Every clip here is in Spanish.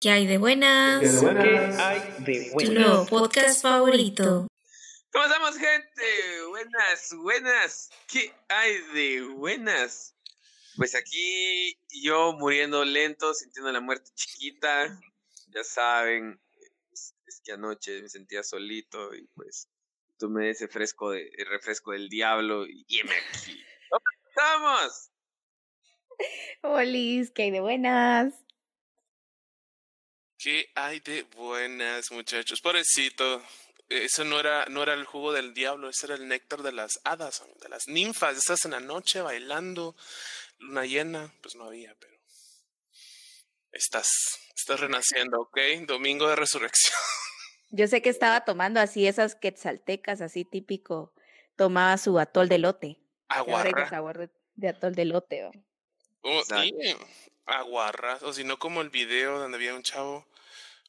¿Qué hay de buenas? ¿Qué ¿Qué buenas? hay de Tu bueno? nuevo podcast favorito. ¿Cómo estamos, gente? Buenas, buenas. ¿Qué hay de buenas? Pues aquí yo muriendo lento, sintiendo la muerte chiquita. Ya saben, es, es que anoche me sentía solito y pues tomé ese fresco de, el refresco del diablo y heme aquí. ¿Cómo estamos? Olis, ¿qué hay de buenas? ¿Qué hay de buenas, muchachos? Pobrecito. Eso no era, no era el jugo del diablo, ese era el néctar de las hadas, de las ninfas. Estás en la noche bailando, luna llena, pues no había, pero estás, estás renaciendo, ¿ok? Domingo de resurrección. Yo sé que estaba tomando así esas quetzaltecas, así típico. Tomaba su atol de lote. Aguarra. sabor de, de atol de lote. ¿o? Oh, Exacto. Aguarras, o si no como el video donde había un chavo,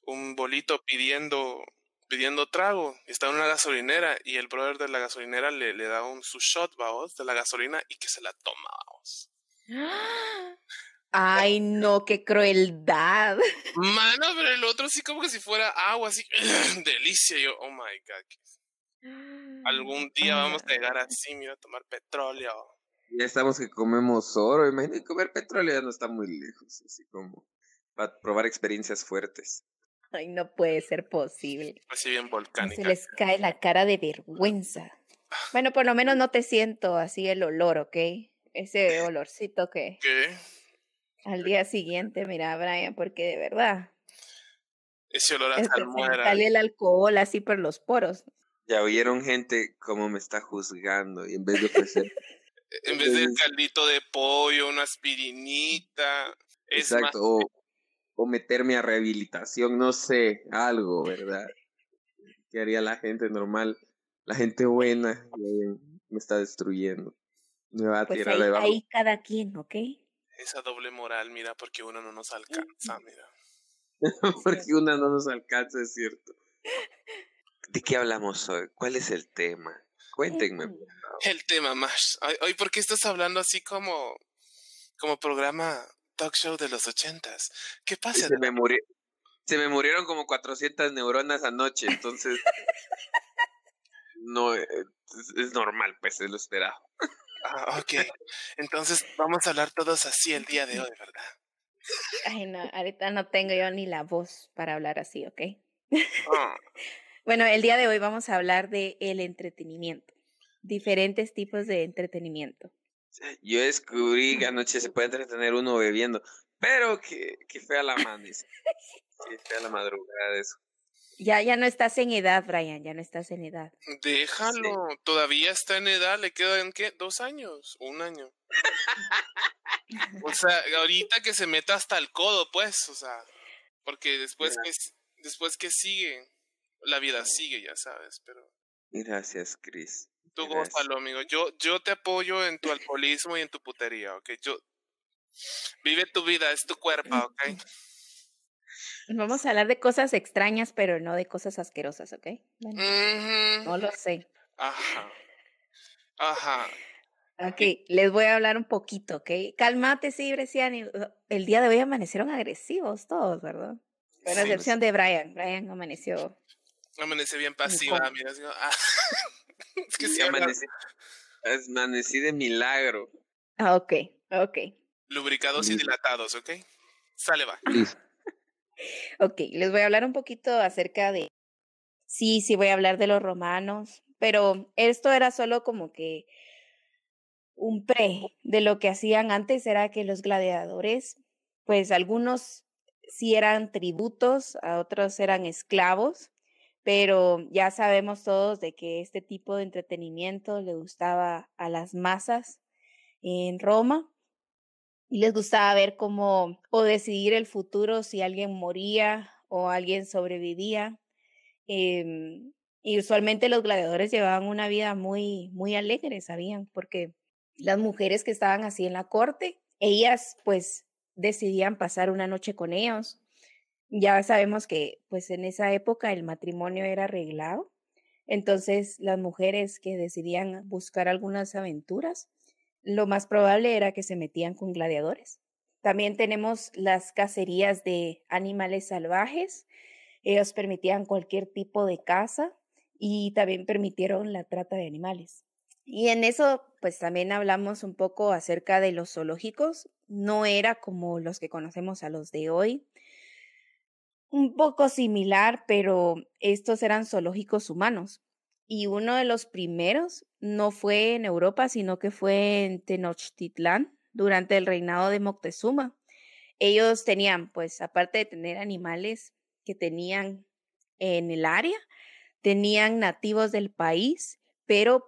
un bolito pidiendo pidiendo trago, y estaba en una gasolinera y el brother de la gasolinera le, le da un su shot, vamos, de la gasolina y que se la toma, vamos. Ay, no, qué crueldad. Mano, pero el otro sí como que si fuera agua, así, delicia, yo, oh my god, algún día vamos a llegar así, mira, a tomar petróleo. Ya estamos que comemos oro. Imagínate comer petróleo ya no está muy lejos, así como para probar experiencias fuertes. Ay, no puede ser posible. Así bien Se volcánica. les cae la cara de vergüenza. Bueno, por lo menos no te siento así el olor, ¿ok? Ese olorcito que ¿Qué? al día siguiente, mira, Brian, porque de verdad, Ese olor a se salmuera. sale el alcohol así por los poros. Ya oyeron gente cómo me está juzgando y en vez de ofrecer En vez del caldito de pollo, una aspirinita. Es más, Exacto, o, o meterme a rehabilitación, no sé, algo, ¿verdad? ¿Qué haría la gente normal? La gente buena eh, me está destruyendo. Me va a Pues tirar ahí, debajo. ahí cada quien, ¿ok? esa doble moral, mira, porque uno no nos alcanza, mira. Porque una no nos alcanza, es cierto. ¿De qué hablamos hoy? ¿Cuál es el tema? Cuéntenme. El tema más. Ay, ¿por qué estás hablando así como, como programa talk show de los ochentas? ¿Qué pasa? Se me, muri- se me murieron como 400 neuronas anoche, entonces... No, eh, es, es normal, pues, es lo esperado. Ah, ok. Entonces vamos a hablar todos así el día de hoy, ¿verdad? Ay, no, ahorita no tengo yo ni la voz para hablar así, ¿ok? Ah, Bueno, el día de hoy vamos a hablar de el entretenimiento, diferentes tipos de entretenimiento. Yo descubrí que anoche se puede entretener uno bebiendo, pero que, que fea la amanecer. Que fea la madrugada de eso. Ya, ya no estás en edad, Brian, ya no estás en edad. déjalo. Todavía está en edad. ¿Le quedan qué? ¿Dos años? ¿Un año? O sea, ahorita que se meta hasta el codo, pues, o sea, porque después que después que sigue, la vida sigue, ya sabes, pero Gracias, Chris. tú gózalo, amigo. Yo yo te apoyo en tu alcoholismo y en tu putería, ¿ok? Yo vive tu vida, es tu cuerpo, ¿ok? Vamos a hablar de cosas extrañas, pero no de cosas asquerosas, ¿ok? Bueno, no lo sé. Ajá. Ajá. Ok, les voy a hablar un poquito, ¿ok? Cálmate, sí, Bresciani. El día de hoy amanecieron agresivos todos, ¿verdad? Con Sí, excepción de Brian. Brian amaneció. Amanecí bien pasiva, ¿Cómo? mira, así, ah. Es que sí, amanecí, amanecí de milagro. Ah, ok, ok. lubricados y dilatados, ¿ok? Sale, va. Listo. Ok, les voy a hablar un poquito acerca de... Sí, sí, voy a hablar de los romanos, pero esto era solo como que un pre de lo que hacían antes, era que los gladiadores, pues algunos sí eran tributos, a otros eran esclavos, pero ya sabemos todos de que este tipo de entretenimiento le gustaba a las masas en Roma y les gustaba ver cómo o decidir el futuro si alguien moría o alguien sobrevivía. Em, y usualmente los gladiadores llevaban una vida muy, muy alegre, sabían, porque las mujeres que estaban así en la corte, ellas pues decidían pasar una noche con ellos. Ya sabemos que pues en esa época el matrimonio era arreglado, entonces las mujeres que decidían buscar algunas aventuras, lo más probable era que se metían con gladiadores también tenemos las cacerías de animales salvajes. Ellos permitían cualquier tipo de caza y también permitieron la trata de animales. Y en eso, pues también hablamos un poco acerca de los zoológicos. No era como los que conocemos a los de hoy. Un poco similar, pero estos eran zoológicos humanos. Y uno de los primeros no fue en Europa, sino que fue en Tenochtitlán durante el reinado de Moctezuma. Ellos tenían, pues, aparte de tener animales que tenían en el área, tenían nativos del país, pero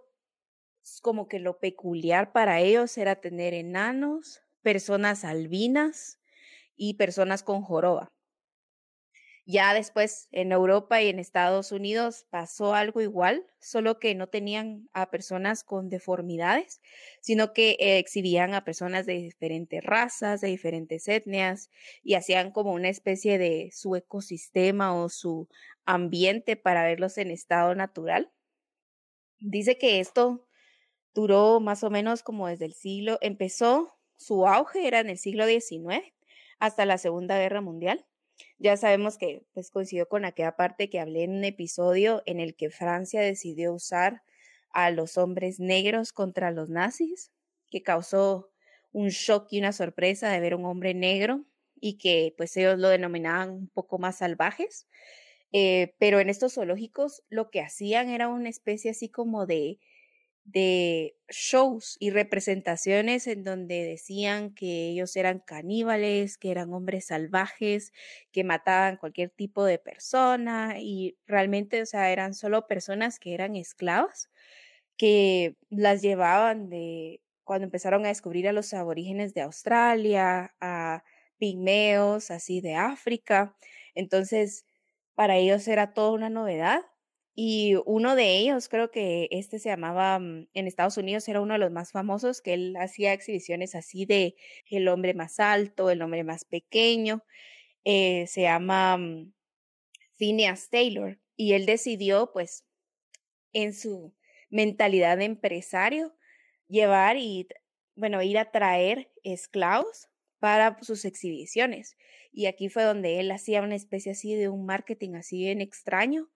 como que lo peculiar para ellos era tener enanos, personas albinas y personas con joroba. Ya después en Europa y en Estados Unidos pasó algo igual, solo que no tenían a personas con deformidades, sino que exhibían a personas de diferentes razas, de diferentes etnias y hacían como una especie de su ecosistema o su ambiente para verlos en estado natural. Dice que esto duró más o menos como desde el siglo, empezó su auge era en el siglo XIX hasta la Segunda Guerra Mundial. Ya sabemos que pues coincidió con aquella parte que hablé en un episodio en el que Francia decidió usar a los hombres negros contra los nazis, que causó un shock y una sorpresa de ver un hombre negro y que pues ellos lo denominaban un poco más salvajes. Eh, pero en estos zoológicos lo que hacían era una especie así como de de shows y representaciones en donde decían que ellos eran caníbales, que eran hombres salvajes, que mataban cualquier tipo de persona y realmente, o sea, eran solo personas que eran esclavas, que las llevaban de cuando empezaron a descubrir a los aborígenes de Australia, a pigmeos, así de África. Entonces, para ellos era toda una novedad y uno de ellos, creo que este se llamaba, mm, en Estados Unidos era uno de los más famosos, que él hacía exhibiciones así de el hombre más alto, el hombre más pequeño, eh, se llama mm, Phineas Taylor, y él decidió, pues, en su mentalidad de empresario, llevar y, bueno, ir a traer esclavos para sus exhibiciones. Y aquí fue donde él hacía una especie así de un marketing así bien extraño,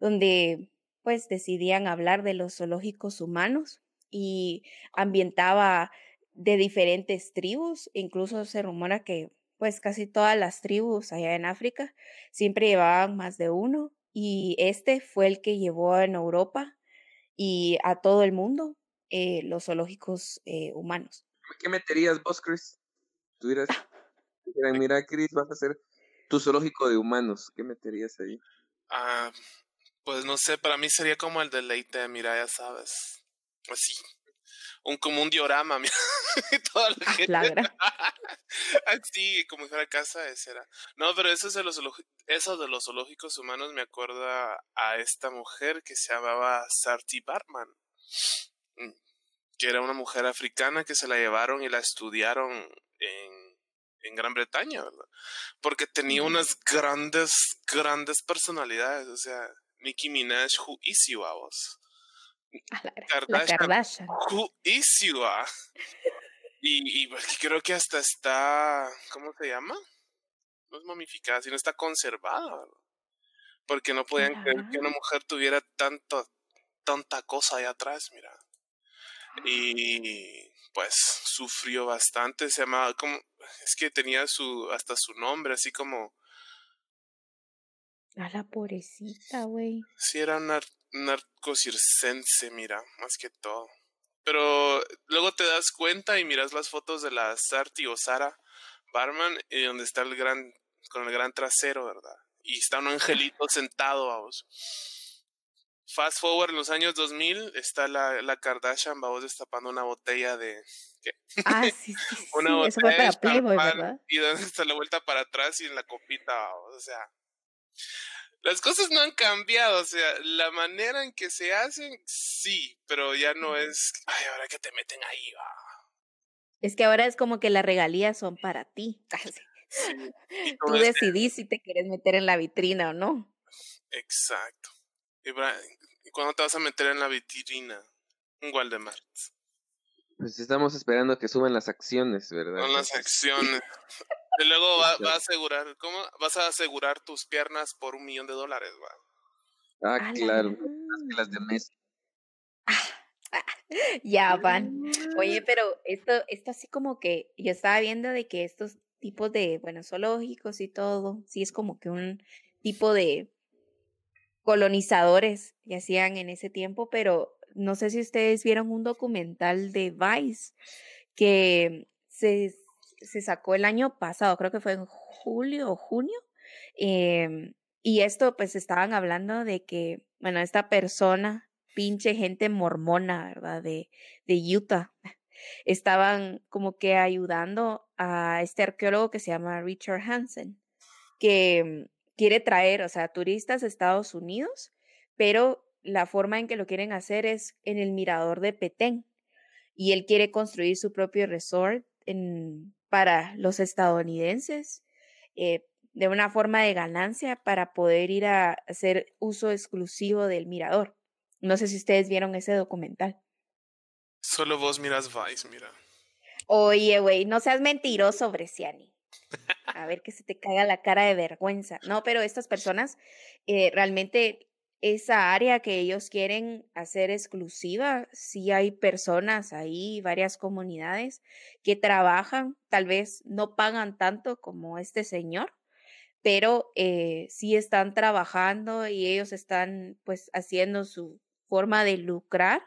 donde pues decidían hablar de los zoológicos humanos y ambientaba de diferentes tribus, incluso se rumora que pues casi todas las tribus allá en África siempre llevaban más de uno y este fue el que llevó en Europa y a todo el mundo eh, los zoológicos eh, humanos. ¿Qué meterías vos, Chris? Tú dirás, mira, Chris, vas a hacer tu zoológico de humanos. ¿Qué meterías ahí? Ah, pues no sé, para mí sería como el deleite, mira, ya sabes. Así. Un, como un diorama, mira. toda la gente. Así, como si fuera casa, ese era. No, pero eso, de los, eso de los zoológicos humanos me acuerda a esta mujer que se llamaba Sarti Bartman. Mm, que era una mujer africana que se la llevaron y la estudiaron en, en Gran Bretaña, ¿verdad? Porque tenía unas grandes, grandes personalidades, o sea, Nicki Minaj, who is you a vos? Kardashian, Kardashian. Who is you a? Y, y pues, creo que hasta está, ¿cómo se llama? No es momificada, sino está conservada. Porque no podían creer que una mujer tuviera tanto, tanta cosa ahí atrás, mira. Y pues sufrió bastante, se llamaba, como, es que tenía su, hasta su nombre, así como a la pobrecita, güey. Sí, era nar narcocircense, mira, más que todo. Pero luego te das cuenta y miras las fotos de la Sarti o Sara Barman y donde está el gran, con el gran trasero, ¿verdad? Y está un angelito sentado, vamos. Fast forward en los años 2000, está la, la Kardashian, vamos, destapando una botella de... ¿qué? Ah, sí, sí, una botella Eso fue para de Playboy, ¿verdad? Y donde está la vuelta para atrás y en la copita, vamos, o sea... Las cosas no han cambiado, o sea, la manera en que se hacen, sí, pero ya no es, ay, ahora que te meten ahí, va. Es que ahora es como que las regalías son para ti. Sí. Y Tú este- decidís si te quieres meter en la vitrina o no. Exacto. Y, bra- ¿y cuándo te vas a meter en la vitrina? Un Waldemar. Pues estamos esperando que suban las acciones, ¿verdad? Con las acciones. Y luego va, va a asegurar, ¿cómo? Vas a asegurar tus piernas por un millón de dólares, va. Ah, claro. que las de Messi. Ya van. Oye, pero esto, esto así como que yo estaba viendo de que estos tipos de, bueno, zoológicos y todo, sí es como que un tipo de colonizadores que hacían en ese tiempo, pero no sé si ustedes vieron un documental de Vice que se, se sacó el año pasado, creo que fue en julio o junio, em, y esto pues estaban hablando de que, bueno, esta persona, pinche gente mormona, ¿verdad? De, de Utah, estaban como que ayudando a este arqueólogo que se llama Richard Hansen, que mm, quiere traer, o sea, turistas a Estados Unidos, pero la forma en que lo quieren hacer es en el mirador de Petén. Y él quiere construir su propio resort en, para los estadounidenses eh, de una forma de ganancia para poder ir a hacer uso exclusivo del mirador. No sé si ustedes vieron ese documental. Solo vos miras Vice, mira. Oye, güey, no seas mentiroso, Bresciani. A ver que se te caiga la cara de vergüenza. No, pero estas personas, eh, realmente esa área que ellos quieren hacer exclusiva, sí hay personas ahí, varias comunidades que trabajan, tal vez no pagan tanto como este señor, pero eh, sí están trabajando y ellos están pues haciendo su forma de lucrar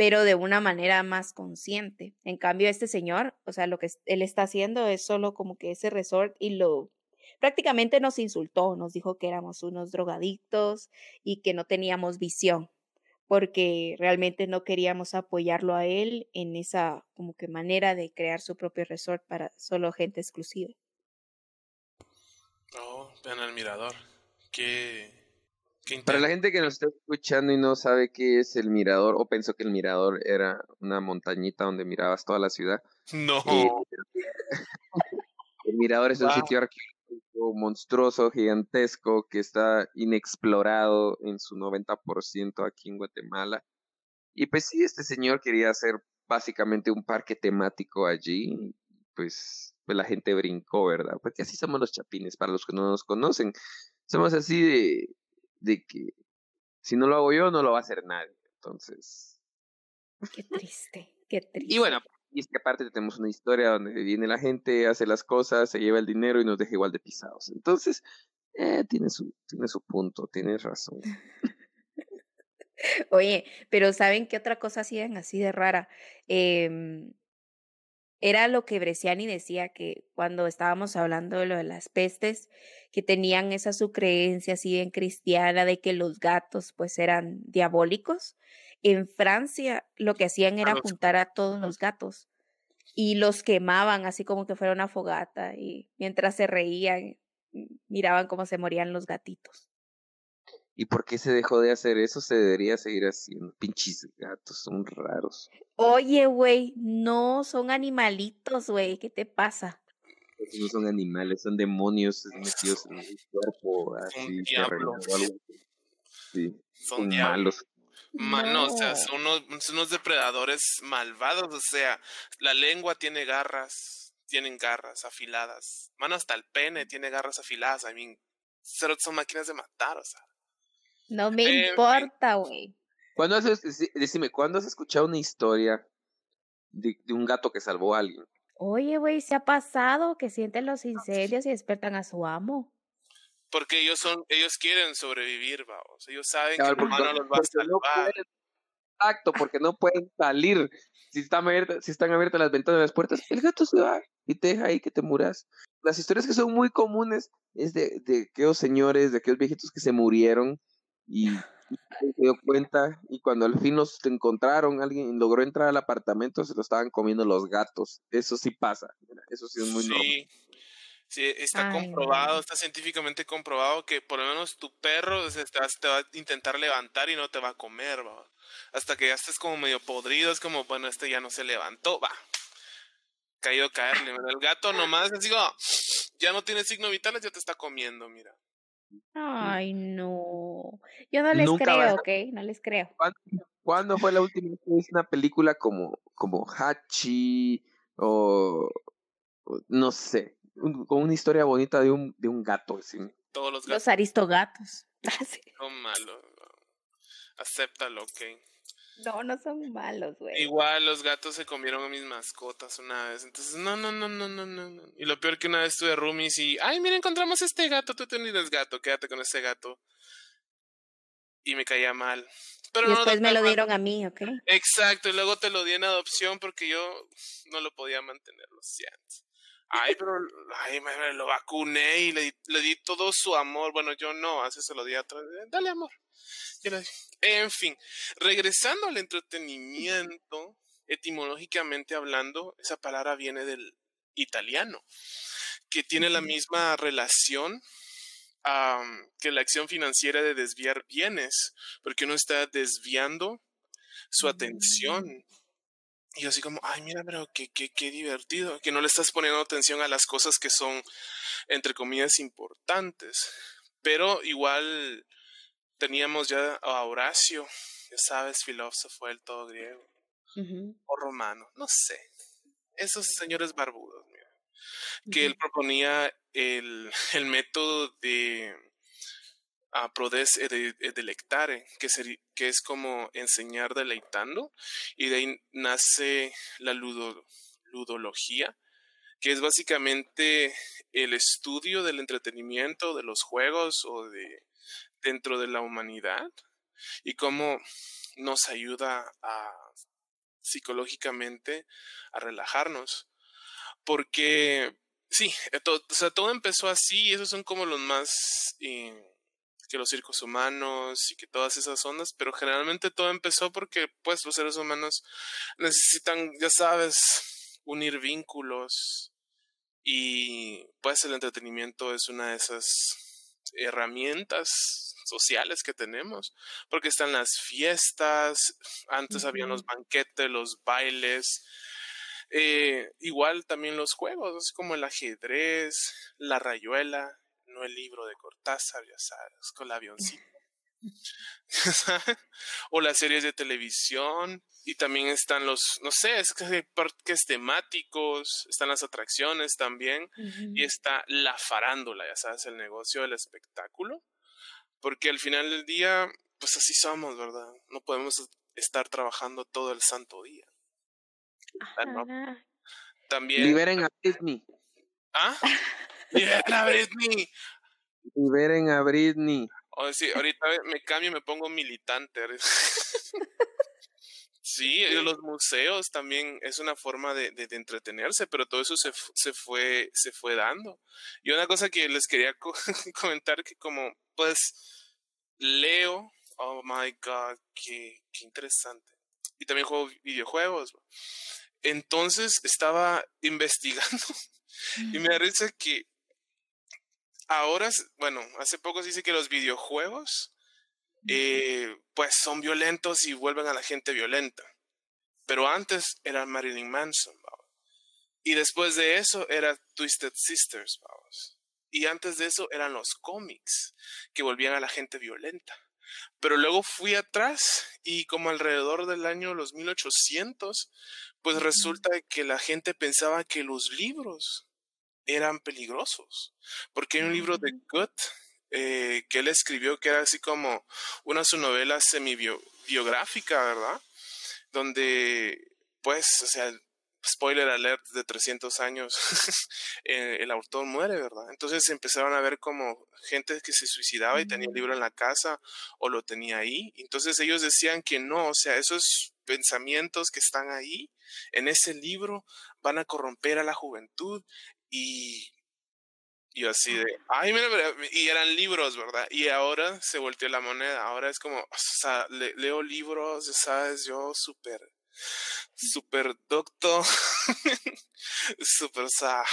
pero de una manera más consciente. En cambio, este señor, o sea, lo que él está haciendo es solo como que ese resort y lo prácticamente nos insultó, nos dijo que éramos unos drogadictos y que no teníamos visión, porque realmente no queríamos apoyarlo a él en esa como que manera de crear su propio resort para solo gente exclusiva. Oh, vean el mirador. Qué, qué Para la gente que nos está escuchando y no sabe qué es el mirador, o pensó que el mirador era una montañita donde mirabas toda la ciudad, No. eh, el mirador es un sitio arqueológico monstruoso, gigantesco, que está inexplorado en su 90% aquí en Guatemala. Y pues sí, este señor quería hacer básicamente un parque temático allí, pues, pues la gente brincó, ¿verdad? Porque así somos los chapines, para los que no nos conocen. Somos así de, de que si no lo hago yo, no lo va a hacer nadie. Entonces, Qué triste, qué triste. y bueno, y es que aparte tenemos una historia donde viene la gente, hace las cosas, se lleva el dinero y nos deja igual de pisados. Entonces, eh, tiene su, tiene su punto, tienes razón. Oye, pero ¿saben qué otra cosa hacían así de rara? Em, era lo que Bresciani decía que cuando estábamos hablando de lo de las pestes, que tenían esa su creencia así bien cristiana de que los gatos pues eran diabólicos. En Francia lo que hacían era juntar a todos los gatos y los quemaban así como que fuera una fogata y mientras se reían mm, miraban cómo se morían los gatitos. ¿Y por qué se dejó de hacer eso? Se debería seguir haciendo. Pinches gatos, son raros. Oye, güey, no son animalitos, güey, ¿qué te pasa? Esos no son animales, son demonios metidos en el cuerpo, así, diablo. terrenal o algo así. Sí, Son son diablos. malos. Mano, o sea, No. son unos, son unos depredadores malvados, o sea, la lengua tiene garras, tienen garras afiladas. Mano, hasta el pene tiene garras afiladas, I mean, son máquinas de matar, o sea. No me importa, güey. ¿Cuándo has, decime, ¿cuándo has escuchado una historia de, de un gato que salvó a alguien? Oye, güey, se ha pasado que sienten los incendios y despertan a su amo. Porque ellos son, ellos quieren sobrevivir, vamos. Ellos saben que el humano los va a no salvar. pueden- exacto, porque no pueden salir. Si están, abiertas, si están abiertas las ventanas y las puertas, el gato se va y te deja ahí que te muras. Las historias que son muy comunes es de, de aquellos señores, de aquellos viejitos que se murieron y, se dio cuenta y cuando al fin los encontraron, alguien logró entrar al apartamento, se lo estaban comiendo los gatos. Eso sí pasa, eso sí es muy normal. Sí, está Ay, comprobado, no. está científicamente comprobado que por lo menos tu perro se está- te va a intentar levantar y no te va a comer, va. Hasta que ya estés como medio podrido, es como, bueno, este ya no se levantó, va. Caído a caerle, mira, el gato nomás, así como, ya no tiene signo vitales, ya te está comiendo, mira. Ay, no. Yo no les Nunca creo, a- ¿ok? No les creo. ¿Cuándo, cuándo fue la última vez que viste una película como, como Hachi o, o no sé, un- con una historia bonita de un, de un gato? así? Todos los Los gatos aristogatos. Ah, sí. son malos. Acéptalo, ok. No, no son malos, güey. Igual los gatos se comieron a mis mascotas una vez. Entonces, no, no, no, no, no, no. no. Y lo peor que una vez tuve roomies y, ay, mira, encontramos este gato, tú tienes gato, quédate con este gato. Y me caía mal. Pero Y no después me lo mal. dieron a mí, ¿ok? Exacto, y luego te lo di en adopción porque yo no lo podía mantener, lo siento. Ay, pero ay, me lo vacuné y le, di- le di todo su amor. Bueno, yo no, así se lo di atrás. Dale amor. Yo le di. En fin, regresando al entretenimiento, etimológicamente hablando, esa palabra viene del italiano, que tiene la misma relación que la acción financiera de desviar bienes, porque uno está desviando su atención. Y así como, ay, mira, pero qué, qué, qué divertido, que no le estás poniendo atención a las cosas que son, entre comillas, importantes. Pero igual teníamos ya a Horacio, ya sabes, filósofo del todo griego, o romano, no sé. Esos señores barbudos, mira, que él proponía el, el método de a prodes e de, e delectare, que, seri- que es como enseñar deleitando, y de ahí nace la ludo- ludología, que es básicamente el estudio del entretenimiento, de los juegos o de dentro de la humanidad, y cómo nos ayuda a psicológicamente a relajarnos. Porque sí, eh, to- o sea, todo empezó así, y esos son como los más eh, que los circos humanos y que todas esas ondas, pero generalmente todo empezó porque pues los seres humanos necesitan, ya sabes, unir vínculos y pues el entretenimiento es una de esas herramientas sociales que tenemos, porque están las fiestas, antes habían los banquetes, los bailes, eh, igual también los juegos, así como el ajedrez, la rayuela, el libro de Cortázar, ya sabes, con el avioncito. o las series de televisión y también están los, no sé, es que hay parques temáticos, están las atracciones también y está la farándula, ya sabes, el negocio del espectáculo, porque al final del día, pues así somos, ¿verdad? No podemos estar trabajando todo el santo día. Ajá. También... Liberen a Britney. ¿Ah? Liberen a Britney. Liberen a Britney. O sí, ahorita me cambio y me pongo militante. Sí, los museos también es una forma de, de- de entretenerse, pero todo eso se, se fue se fue dando. Y una cosa que les quería co- comentar que como pues leo, oh my god, qué, qué interesante. Y también juego videojuegos. Entonces estaba investigando y me da risa que ahora, bueno, hace poco se dice que los videojuegos eh, pues son violentos y vuelven a la gente violenta. Pero antes era Marilyn Manson, vamos. Y después de eso era Twisted Sisters, vamos. Y antes de eso eran los cómics que volvían a la gente violenta. Pero luego fui atrás y como alrededor del año los 1800, pues resulta que la gente pensaba que los libros eran peligrosos. Porque hay un libro de Ujú. Goethe eh, que él escribió que era así como una su novela semi-biográfica, ¿verdad? Donde, pues, o sea, spoiler alert de 300 años, eh, el autor muere, ¿verdad? Entonces empezaron a ver como gente que se suicidaba y tenía el Ujú. libro en la casa o lo tenía ahí. Entonces ellos decían que no, o sea, esos pensamientos que están ahí en ese libro van a corromper a la juventud y yo así de, ay, mira, y eran libros, ¿verdad? Y ahora se volteó la moneda, ahora es como, o sea, le- leo libros, ya sabes, yo súper, súper docto, súper, o sea,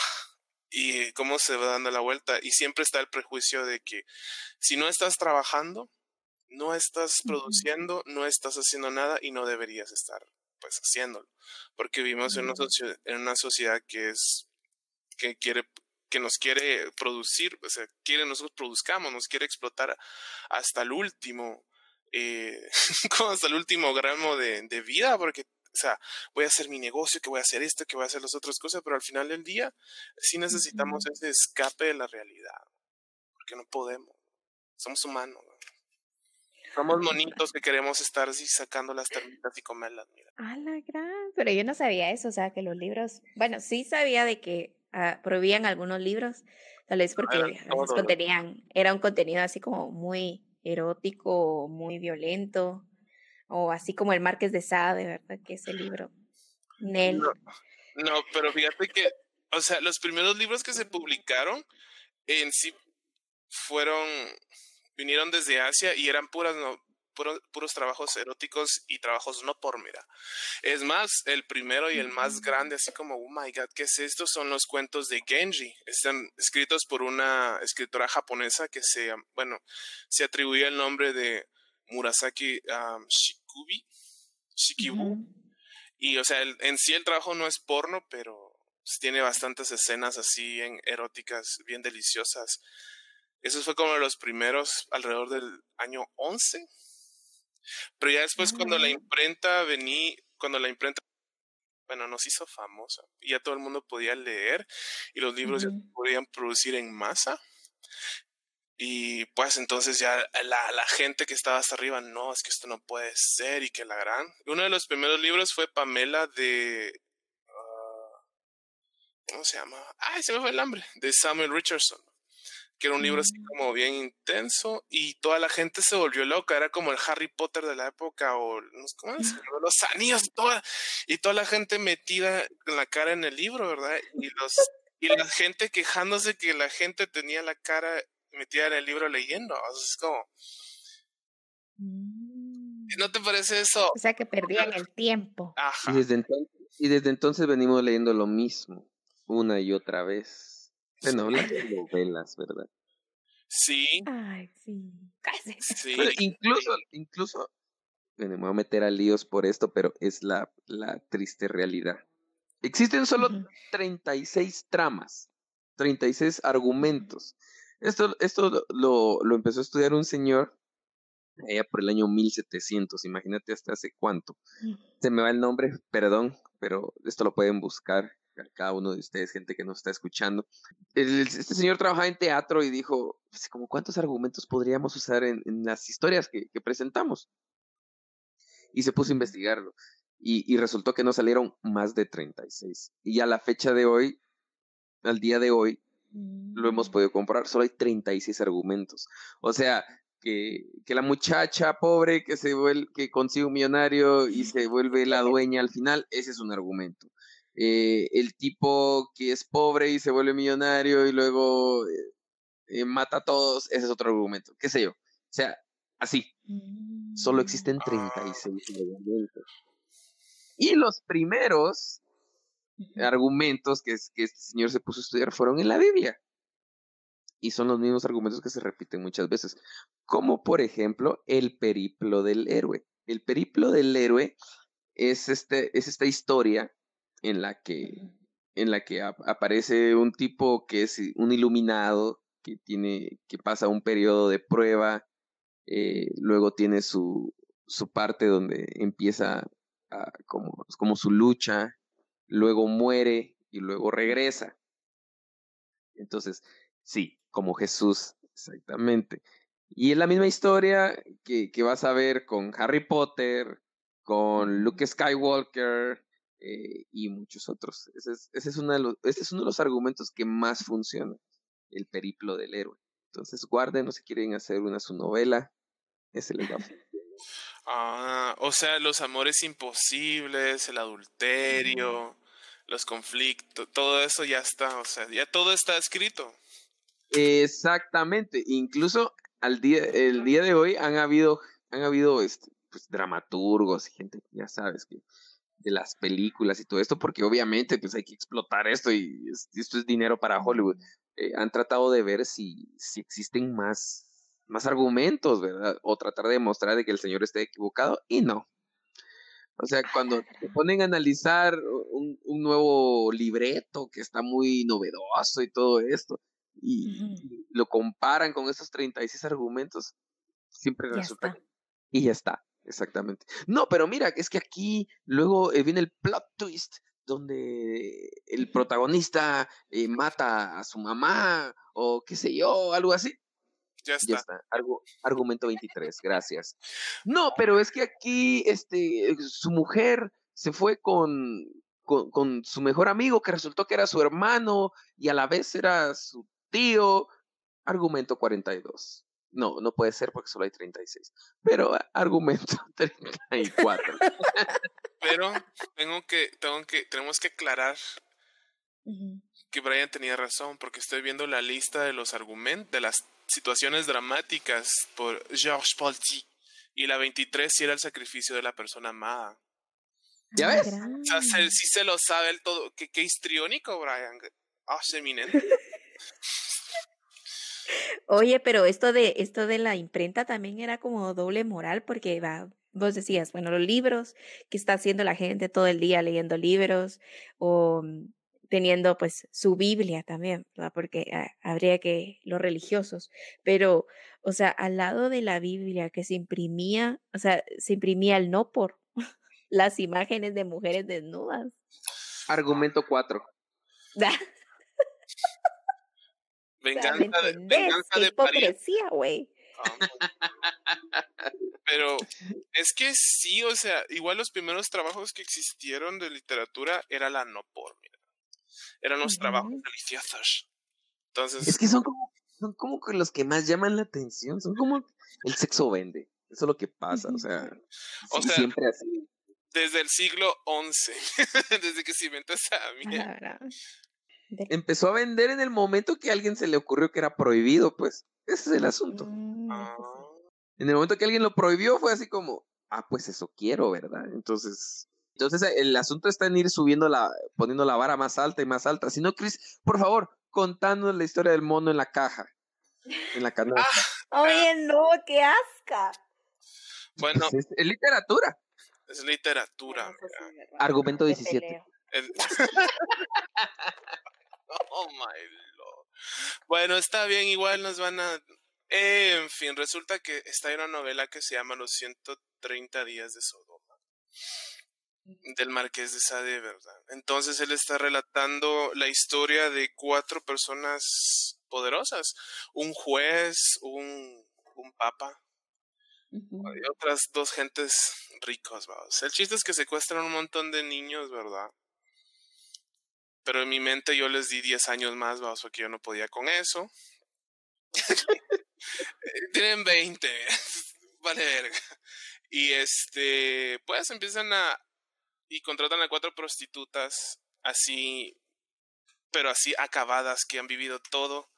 y cómo se va dando la vuelta. Y siempre está el prejuicio de que si no estás trabajando, no estás produciendo, no estás haciendo nada y no deberías estar, pues, haciéndolo. Porque vivimos en una, en una sociedad que es, que quiere que nos quiere producir, o sea, quiere nosotros produzcamos, nos quiere explotar hasta el último, eh, hasta el último gramo de, de vida, porque o sea, voy a hacer mi negocio, que voy a hacer esto, que voy a hacer las otras cosas, pero al final del día sí necesitamos ese escape de la realidad, porque no podemos, somos humanos. Somos monitos que queremos estar así sacando las termitas y comerlas. Mira. A la gran, pero yo no sabía eso, o sea, que los libros, bueno, sí sabía de que uh, prohibían algunos libros, tal vez porque todo, contenían, era un contenido así como muy erótico, muy violento, o así como el Márquez de Sade, ¿verdad? Que ese libro. Nel. No, no, pero fíjate que, o sea, los primeros libros que se publicaron en sí fueron, vinieron desde Asia y eran puras, no, puros, puros trabajos eróticos y trabajos no por mira. Es más, el primero y el más grande, así como, oh my god, ¿qué es esto? Son los cuentos de Genji. Están escritos por una escritora japonesa que se, bueno, se atribuye el nombre de Murasaki um, Shikubi, Shikibu. Y, o sea, el, en sí el trabajo no es porno, pero tiene bastantes escenas así en eróticas, bien deliciosas. Eso fue como los primeros alrededor del año 11. Pero ya después cuando la imprenta vení, cuando la imprenta, bueno, nos hizo famosa y ya todo el mundo podía leer y los libros ya se podían producir en masa. Y pues entonces ya la, la, gente que estaba hasta arriba, no, es que esto no puede ser y que la gran. Uno de los primeros libros fue Pamela de... Uh, ¿Cómo se llama? Ay, se me fue el nombre. De Samuel Richardson. Que era un libro así como bien intenso y toda la gente se volvió loca. Era como el Harry Potter de la época o ¿cómo es? los anillos toda, y toda la gente metida con la cara en el libro, ¿verdad? Y, los, y la gente quejándose que la gente tenía la cara metida en el libro leyendo. es como. ¿No te parece eso? O sea que perdían el tiempo. Y desde, entonces, y desde entonces venimos leyendo lo mismo, una y otra vez. Bueno, las novelas, ¿verdad? Sí. Ay, sí. sí. incluso, incluso, bueno, me voy a meter a líos por esto, pero es la, la triste realidad. Existen solo 36 tramas, 36 argumentos. Esto, esto lo, lo empezó a estudiar un señor allá por el año 1700, imagínate hasta hace cuánto. Se me va el nombre, perdón, pero esto lo pueden buscar cada uno de ustedes, gente que nos está escuchando. este señor trabajaba en teatro y dijo, pues, como cuántos argumentos podríamos usar en, en las historias que, que, presentamos. Y se puso a investigarlo. Y, y resultó que no salieron más de 36. Y a la fecha de hoy, al día de hoy, lo hemos podido comprar. Solo hay 36 argumentos. O sea, que, que la muchacha pobre que se vuelve, que consigue un millonario y se vuelve la dueña al final, ese es un argumento. Eh, el tipo que es pobre y se vuelve millonario y luego eh, mata a todos, ese es otro argumento. ¿Qué sé yo? O sea, así. Solo existen 36 argumentos. Y los primeros argumentos que, que este señor se puso a estudiar fueron en la Biblia. Y son los mismos argumentos que se repiten muchas veces. Como por ejemplo el periplo del héroe. El periplo del héroe es, este, es esta historia en la que, en la que aparece un tipo que es un iluminado, que, tiene, que pasa un periodo de prueba, eh, luego tiene su, su parte donde empieza a, como, como su lucha, luego muere y luego regresa. Entonces, sí, como Jesús, exactamente. Y es la misma historia que, que vas a ver con Harry Potter, con Luke Skywalker eh, y muchos otros. Ese es, ese, es uno de los, ese es uno de los argumentos que más funciona, el periplo del héroe. Entonces, guarden, o si quieren hacer una su novela, ese les va a Ah, o sea, los amores imposibles, el adulterio, los conflictos, todo eso ya está, o sea, ya todo está escrito. Exactamente, incluso al día, el día de hoy han habido, han habido este, pues, dramaturgos y gente, ya sabes, que de las películas y todo esto, porque obviamente pues hay que explotar esto y esto es dinero para Hollywood. Eh, han tratado de ver si, si existen más más argumentos, ¿verdad? O tratar de demostrar de que el Señor esté equivocado y no. O sea, cuando te ponen a analizar un, un nuevo libreto que está muy novedoso y todo esto, y, lo comparan con esos 36 argumentos, siempre Ya resulta está. y ya está, exactamente. No, pero mira, es que aquí luego eh, viene el plot twist donde el protagonista eh, mata a su mamá o qué sé yo, algo así. Ya Ya está. está, argu- argumento 23, gracias. No, pero es que aquí este, su mujer se fue con, con, con su mejor amigo que resultó que era su hermano y a la vez era su tío. Argumento 42. No, no puede ser porque solo hay 36. Pero argumento 34. Pero tengo que, tengo que, tenemos que aclarar que Brian tenía razón, porque estoy viendo la lista de los argumentos, de las situaciones dramáticas por Georges Polti. Y la 23 sí era el sacrificio de la persona amada. ¿Ya Ah, ves? O sea, se- sí se lo sabe el todo. Qué, qué histriónico, Brian. Ah, es eminente. Oye, pero esto de esto de la imprenta también era como doble moral porque va, vos decías, bueno, los libros que está haciendo la gente todo el día leyendo libros o mm, teniendo pues su Biblia también, ¿verdad? Porque ah, habría que los religiosos, pero o sea, al lado de la Biblia que se imprimía, o sea, se imprimía el no por las imágenes de mujeres desnudas. Argumento 4. O sea, ¿me Venganza de, venganza de hipocresía, güey. Pero es que sí, o sea, igual los primeros trabajos que existieron de literatura era la no por, mira. Eran los trabajos deliciosos. Entonces, Es que son como, son como que los que más llaman la atención. Son como el sexo vende. Eso es lo que pasa. O sea, O sí, sea, siempre así. desde el siglo XI, desde que se inventó esa mierda. Empezó a vender en el momento que a alguien se le ocurrió que era prohibido, pues. Ese es el asunto. Mm, Ah, En el momento que alguien lo prohibió fue así como, ah, pues eso quiero, ¿verdad? Entonces, entonces el asunto está en ir subiendo la, poniendo la vara más alta y más alta. Si no, Chris, por favor, contándonos la historia del mono en la caja, en la canasta. Oye, no, qué asca. bueno, Pues es, es literatura. es literatura. Bueno, eso mira. sí es verdad. Argumento Te 17. peleo. El- oh my lord. Bueno, está bien, igual nos van a. Eh, en fin, resulta que está en una novela que se llama Los 130 días de Sodoma. Del Marqués de Sade, ¿verdad? Entonces él está relatando la historia de cuatro personas poderosas: un juez, un, un papa y otras dos gentes ricos, vamos. El chiste es que secuestran un montón de niños, ¿verdad? Pero en mi mente yo les di 10 años más, vamos, porque yo no podía con eso. Tienen 20, vale verga. Y este, pues empiezan a, y contratan a cuatro prostitutas así, pero así acabadas, que han vivido todo,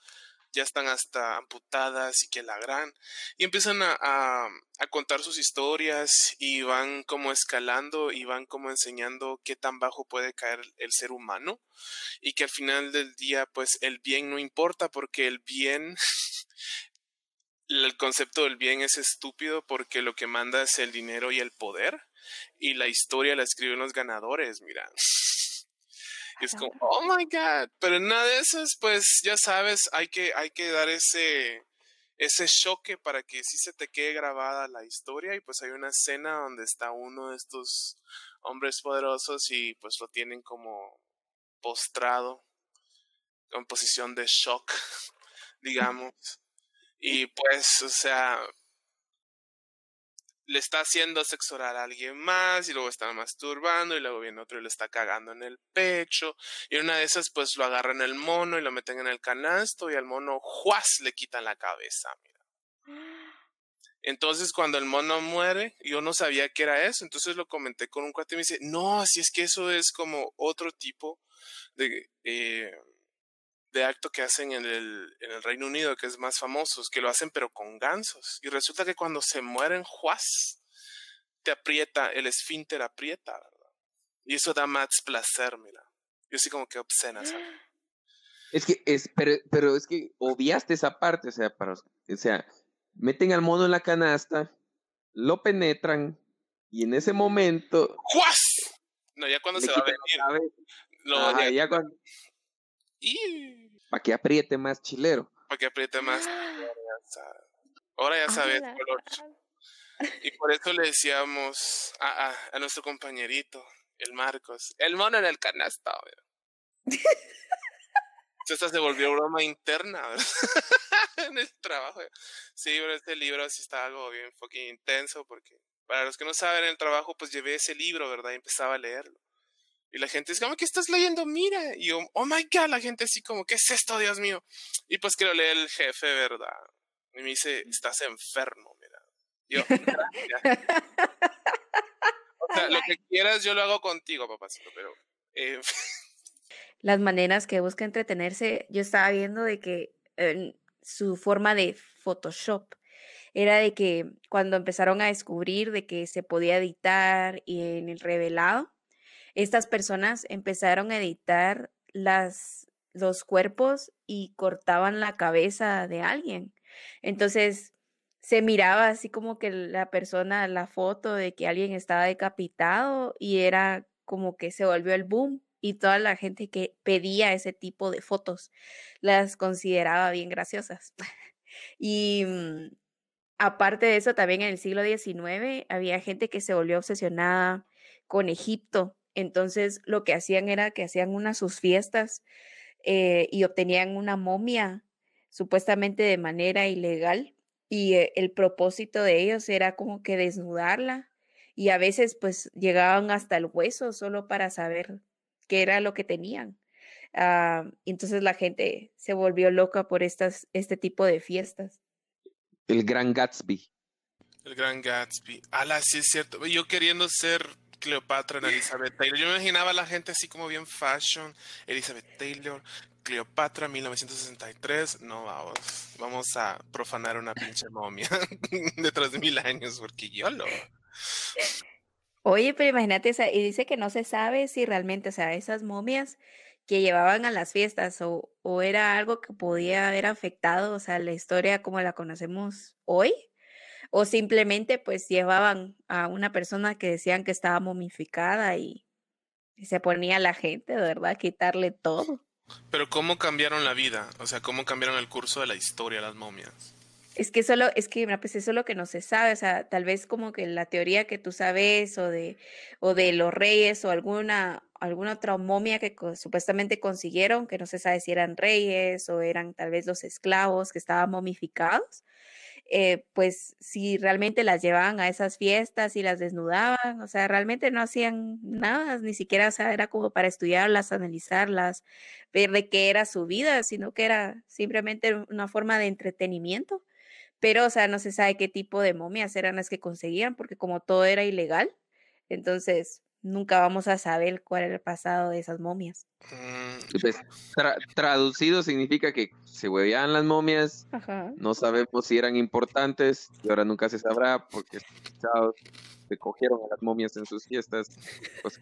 ya están hasta amputadas y que la gran, y empiezan a, a, a contar sus historias y van como escalando y van como enseñando qué tan bajo puede caer el ser humano y que al final del día pues el bien no importa porque el bien el concepto del bien es estúpido porque lo que manda es el dinero y el poder y la historia la escriben los ganadores, mira. Y es como, oh my god, pero en nada de esas, pues ya sabes, hay que, hay que dar ese, ese choque para que sí se te quede grabada la historia. Y pues hay una escena donde está uno de estos hombres poderosos y pues lo tienen como postrado en posición de shock, digamos. Y pues, o sea, le está haciendo sexo a alguien más y luego está masturbando y luego viene otro y le está cagando en el pecho y una de esas pues lo agarran el mono y lo meten en el canasto y al mono ¡juas! le quitan la cabeza, mira. Entonces cuando el mono muere, yo no sabía que era eso, entonces lo comenté con un cuate y me dice, no, si es que eso es como otro tipo de, eh, de acto que hacen en el, en el Reino Unido, que es más famoso, que lo hacen pero con gansos. Y resulta que cuando se mueren, juas, te aprieta, el esfínter aprieta, ¿verdad? Y eso da más placer, mira. Yo sí como que obscena, ¿sabes? Es que es, pero, pero es que obviaste esa parte, o sea, para, o sea, meten al mono en la canasta, lo penetran, Y en ese momento. ¡Juas! No, ya cuando se va a venir. Lo Ajá, ya- ya cuando- y para que apriete más chilero. para que apriete más. Ahora ya sabe. Ahora ya sabes, color. Y por eso le decíamos a, a, a nuestro compañerito, el Marcos, el mono en el canasto. ¿verdad? Esta se volvió broma interna en el trabajo. Sí, pero este libro sí está algo bien fucking intenso porque para los que no saben en el trabajo, pues llevé ese libro, ¿verdad? Y empezaba a leerlo. Y la gente es como, ¿qué estás leyendo? Mira. Y yo, oh my god, la gente así como, ¿qué es esto, Dios mío? Y pues que lo lee el jefe, ¿verdad? Y me dice, estás enfermo, mira. Yo, gracias. O sea, lo que quieras yo lo hago contigo, papacito, pero... eh, Las maneras que busca entretenerse, yo estaba viendo de que eh, su forma de Photoshop era de que cuando empezaron a descubrir de que se podía editar y en el revelado, estas personas empezaron a editar las, los cuerpos y cortaban la cabeza de alguien. Entonces se miraba así como que la persona, la foto de que alguien estaba decapitado y era como que se volvió el boom y toda la gente que pedía ese tipo de fotos las consideraba bien graciosas. y mm, aparte de eso, también en el siglo XIX había gente que se volvió obsesionada con Egipto. Entonces lo que hacían era que hacían unas sus fiestas eh, y obtenían una momia supuestamente de manera ilegal y eh, el propósito de ellos era como que desnudarla y a veces pues llegaban hasta el hueso solo para saber qué era lo que tenían. Ah, entonces la gente se volvió loca por estas, este tipo de fiestas. El gran Gatsby. el gran Gatsby. Ala, sí es cierto. Yo queriendo ser Cleopatra en Elizabeth Taylor. Yo me imaginaba a la gente así como bien fashion. Elizabeth Taylor, Cleopatra 1963. No, vamos. Vamos a profanar una pinche momia de tres mil años porque yo lo... Oye, pero imagínate, o sea, y dice que no se sabe si realmente, o sea, esas momias que llevaban a las fiestas o, o era algo que podía haber afectado, o sea, la historia como la conocemos hoy, o simplemente pues llevaban a una persona que decían que estaba momificada y, y se ponía la gente, de verdad, a quitarle todo. Pero ¿cómo cambiaron la vida? O sea, ¿cómo cambiaron el curso de la historia las momias? Es que solo, es que pues eso es lo que no se sabe, o sea, tal vez como que la teoría que tú sabes o de, o de los reyes o alguna, alguna otra momia que supuestamente consiguieron, que no se sabe si eran reyes o eran tal vez los esclavos que estaban momificados, eh, pues si realmente las llevaban a esas fiestas y las desnudaban, o sea, realmente no hacían nada, ni siquiera, o sea, era como para estudiarlas, analizarlas, ver de qué era su vida, sino que era simplemente una forma de entretenimiento. Pero, o sea, no se sabe qué tipo de momias eran las que conseguían, porque como todo era ilegal, entonces nunca vamos a saber cuál era el pasado de esas momias. Mm, Pues, tra- traducido significa que se hueveaban las momias, Ajá. no sabemos si eran importantes y ahora nunca se sabrá porque chao, se cogieron a las momias en sus fiestas. Pues,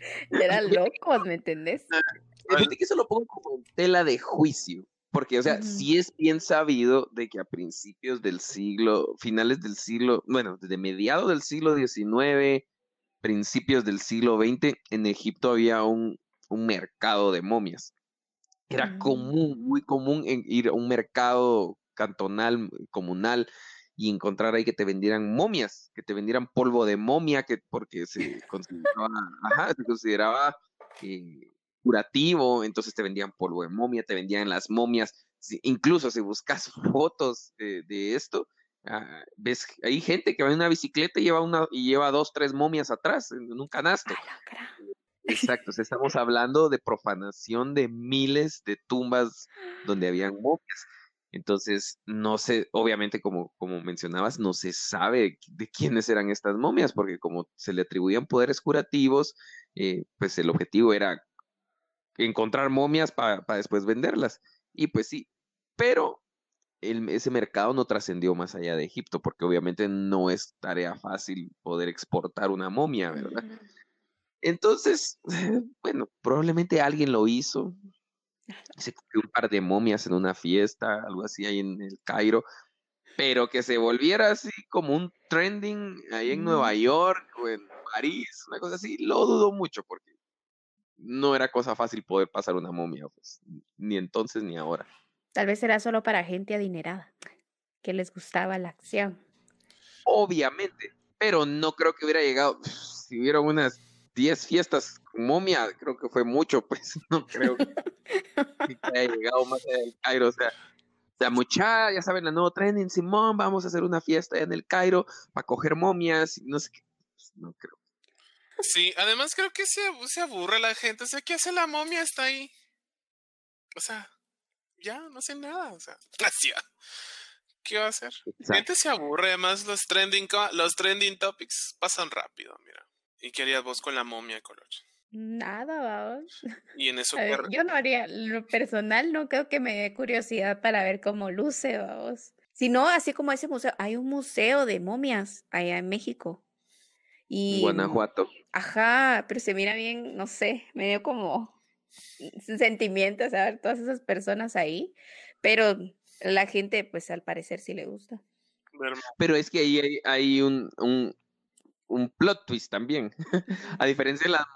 Eran locos, ¿me entendés? Fíjate que eso lo pongo como en tela de juicio, porque, o sea, Ujú. sí es bien sabido de que a principios del siglo, finales del siglo, bueno, desde mediados del siglo XIX, principios del siglo XX, en Egipto había un, un mercado de momias. Era Mm. común, muy común en ir a un mercado cantonal, comunal, y encontrar ahí que te vendieran momias, que te vendieran polvo de momia, que porque se consideraba, ajá, se consideraba eh, curativo, entonces te vendían polvo de momia, te vendían las momias, si- incluso si buscas fotos eh, de esto, ah, ves, hay gente que va en una bicicleta y lleva una y lleva dos, tres momias atrás en, un canasto. Exacto, o sea, estamos hablando de profanación de miles de tumbas donde habían momias. Entonces, no sé, obviamente como, como mencionabas, no se sabe de quiénes eran estas momias, porque como se le atribuían poderes curativos, eh, pues el objetivo era encontrar momias para después venderlas. Y pues sí, pero el- ese mercado no trascendió más allá de Egipto, porque obviamente no es tarea fácil poder exportar una momia, ¿verdad? Entonces, bueno, probablemente alguien lo hizo. Se cogió un par de momias en una fiesta, algo así ahí en el Cairo. Pero que se volviera así como un trending ahí en Nueva York o en París, una cosa así, lo dudo mucho porque no era cosa fácil poder pasar una momia, pues, ni entonces ni ahora. Tal vez era solo para gente adinerada, que les gustaba la acción. Obviamente, pero no creo que hubiera llegado, si hubiera unas 10 fiestas con momia, creo que fue mucho, pues no creo que, haya llegado más allá del Cairo, o sea, o sea, mucha, ya saben, la nueva trending, Simón, vamos a hacer una fiesta en el Cairo para coger momias, no sé qué, pues, no creo. Sí, además creo que se, se aburre la gente, o sea, ¿qué hace la momia? Está ahí. O sea, ya, no hace nada, o sea, así, ¿qué va a hacer? La gente se aburre, además los trending, los trending topics pasan rápido, mira. ¿Y qué harías vos con la momia, Coloche? Nada, vamos. Y en eso. Ver, yo no haría, lo personal, no creo que me dé curiosidad para ver cómo luce, vamos. Si no, así como ese museo, hay un museo de momias allá en México. Y, Guanajuato. Ajá, pero se mira bien, no sé, me dio como sentimientos a ver todas esas personas ahí, pero la gente, pues al parecer sí le gusta. Pero es que ahí hay, hay un, un, un plot twist también. a diferencia de las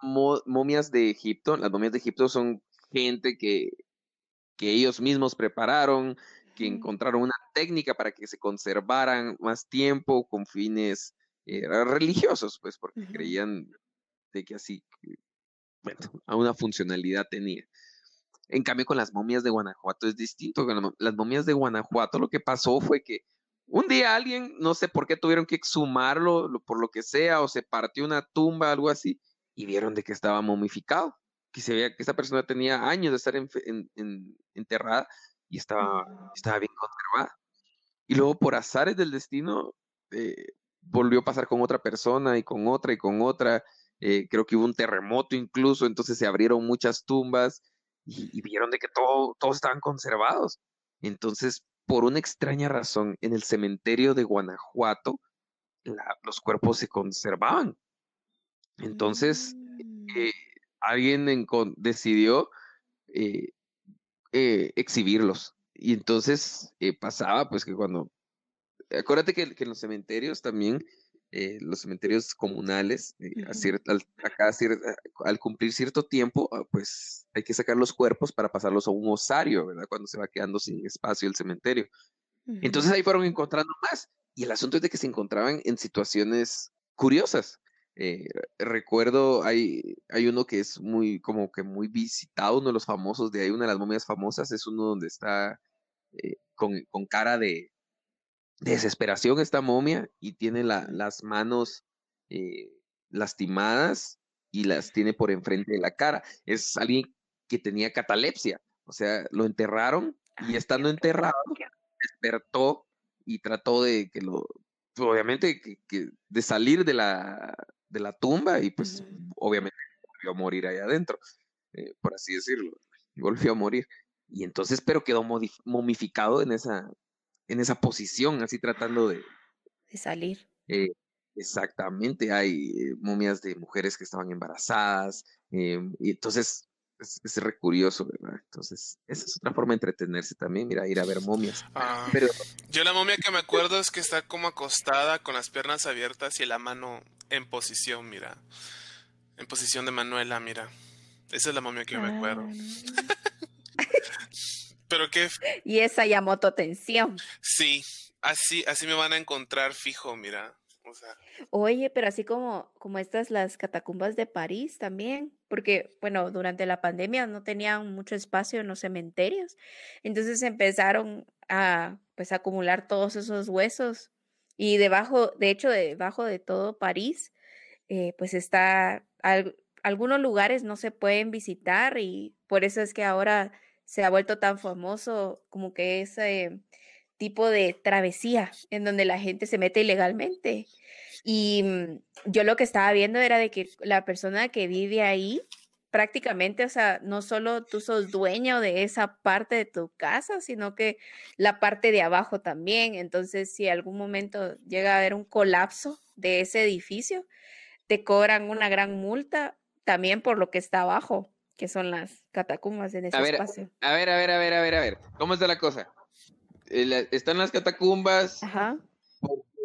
momias de Egipto, las momias de Egipto son gente que, que ellos mismos prepararon, que encontraron una técnica para que se conservaran más tiempo con fines eh, religiosos, pues porque creían de que así, bueno, a una funcionalidad tenía. En cambio, con las momias de Guanajuato es distinto. Con las momias de Guanajuato lo que pasó fue que un día alguien, no sé por qué tuvieron que exhumarlo, por lo que sea, o se partió una tumba, algo así, y vieron de que estaba momificado, que se veía que esa persona tenía años de estar enterrada y estaba, estaba bien conservada. Y luego por azares del destino, eh, volvió a pasar con otra persona y con otra y con otra. Eh, creo que hubo un terremoto incluso, entonces se abrieron muchas tumbas y, vieron de que todo, todos estaban conservados. Entonces, por una extraña razón, en el cementerio de Guanajuato, los cuerpos se conservaban. Entonces, mm. eh, alguien decidió eh, eh, exhibirlos. Y entonces pasaba, pues que cuando... Acuérdate que, que en los cementerios también eh, los cementerios comunales, eh, al, acá, al, cumplir cierto tiempo, ah, pues hay que sacar los cuerpos para pasarlos a un osario, ¿verdad? Cuando se va quedando sin espacio el cementerio. Entonces ahí fueron encontrando más. Y el asunto es de que se encontraban en situaciones curiosas. Eh, recuerdo, hay, hay uno que es muy, como que muy visitado, uno de los famosos de ahí, una de las momias famosas, es uno donde está con, con cara de, desesperación esta momia y tiene las manos eh, lastimadas y las tiene por enfrente de la cara. Es alguien que tenía catalepsia, o sea, lo enterraron y estando enterrado despertó y trató de que lo, obviamente, que, de salir de la, de la tumba y pues obviamente volvió a morir ahí adentro, eh, por así decirlo, volvió a morir. Y entonces, pero quedó momificado en esa, en esa posición, así tratando de... De salir. Eh, exactamente, hay eh, momias de mujeres que estaban embarazadas, eh, y entonces es, es re curioso, ¿verdad? Entonces, esa es otra forma de entretenerse también, mira, ir a ver momias. Ah, Pero, yo la momia que me acuerdo es que está como acostada con las piernas abiertas y la mano en posición, mira. En posición de Manuela, mira. Esa es la momia que me acuerdo. Pero qué. Y esa llamó tu atención. Sí, así, así me van a encontrar fijo, mira. Oye, pero así como, como estas, las catacumbas de París también, porque, bueno, durante la pandemia no tenían mucho espacio en los cementerios, entonces empezaron a, pues, acumular todos esos huesos y debajo, de hecho, debajo de todo París, eh, pues está, algunos lugares no se pueden visitar y por eso es que ahora se ha vuelto tan famoso como que ese tipo de travesía en donde la gente se mete ilegalmente. Y mm, yo lo que estaba viendo era de que la persona que vive ahí, prácticamente, o sea, no solo tú sos dueño de esa parte de tu casa, sino que la parte de abajo también. Entonces, si algún momento llega a haber un colapso de ese edificio, te cobran una gran multa también por lo que está abajo que son las catacumbas en ese a ver, espacio. A ver, a ver, a ver, a ver, a ver. ¿Cómo está la cosa? eh, la- están las catacumbas, Ajá.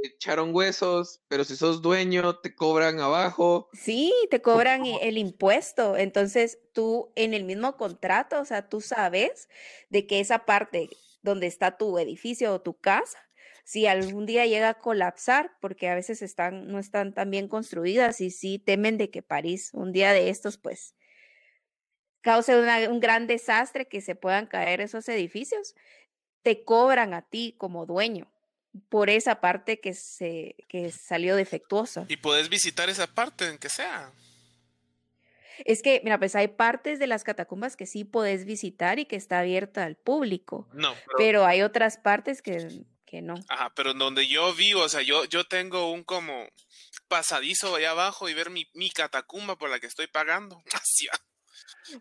echaron huesos, pero si sos dueño, te cobran abajo. Sí, te cobran el impuesto. Entonces, tú en el mismo contrato, o sea, tú sabes de que esa parte donde está tu edificio o tu casa, si algún día llega a colapsar, porque a veces están, no están tan bien construidas y sí temen de que París un día de estos, pues, cause una- un gran desastre que se puedan caer esos edificios, te cobran a ti como dueño por esa parte que se que salió defectuosa. Y puedes visitar esa parte, en que sea. Es que, mira, pues hay partes de las catacumbas que sí podés visitar y que está abierta al público, No, pero, pero hay otras partes que, que no. ajá, pero en donde yo vivo, o sea, yo, yo tengo un como pasadizo allá abajo y ver mi, mi catacumba por la que estoy pagando.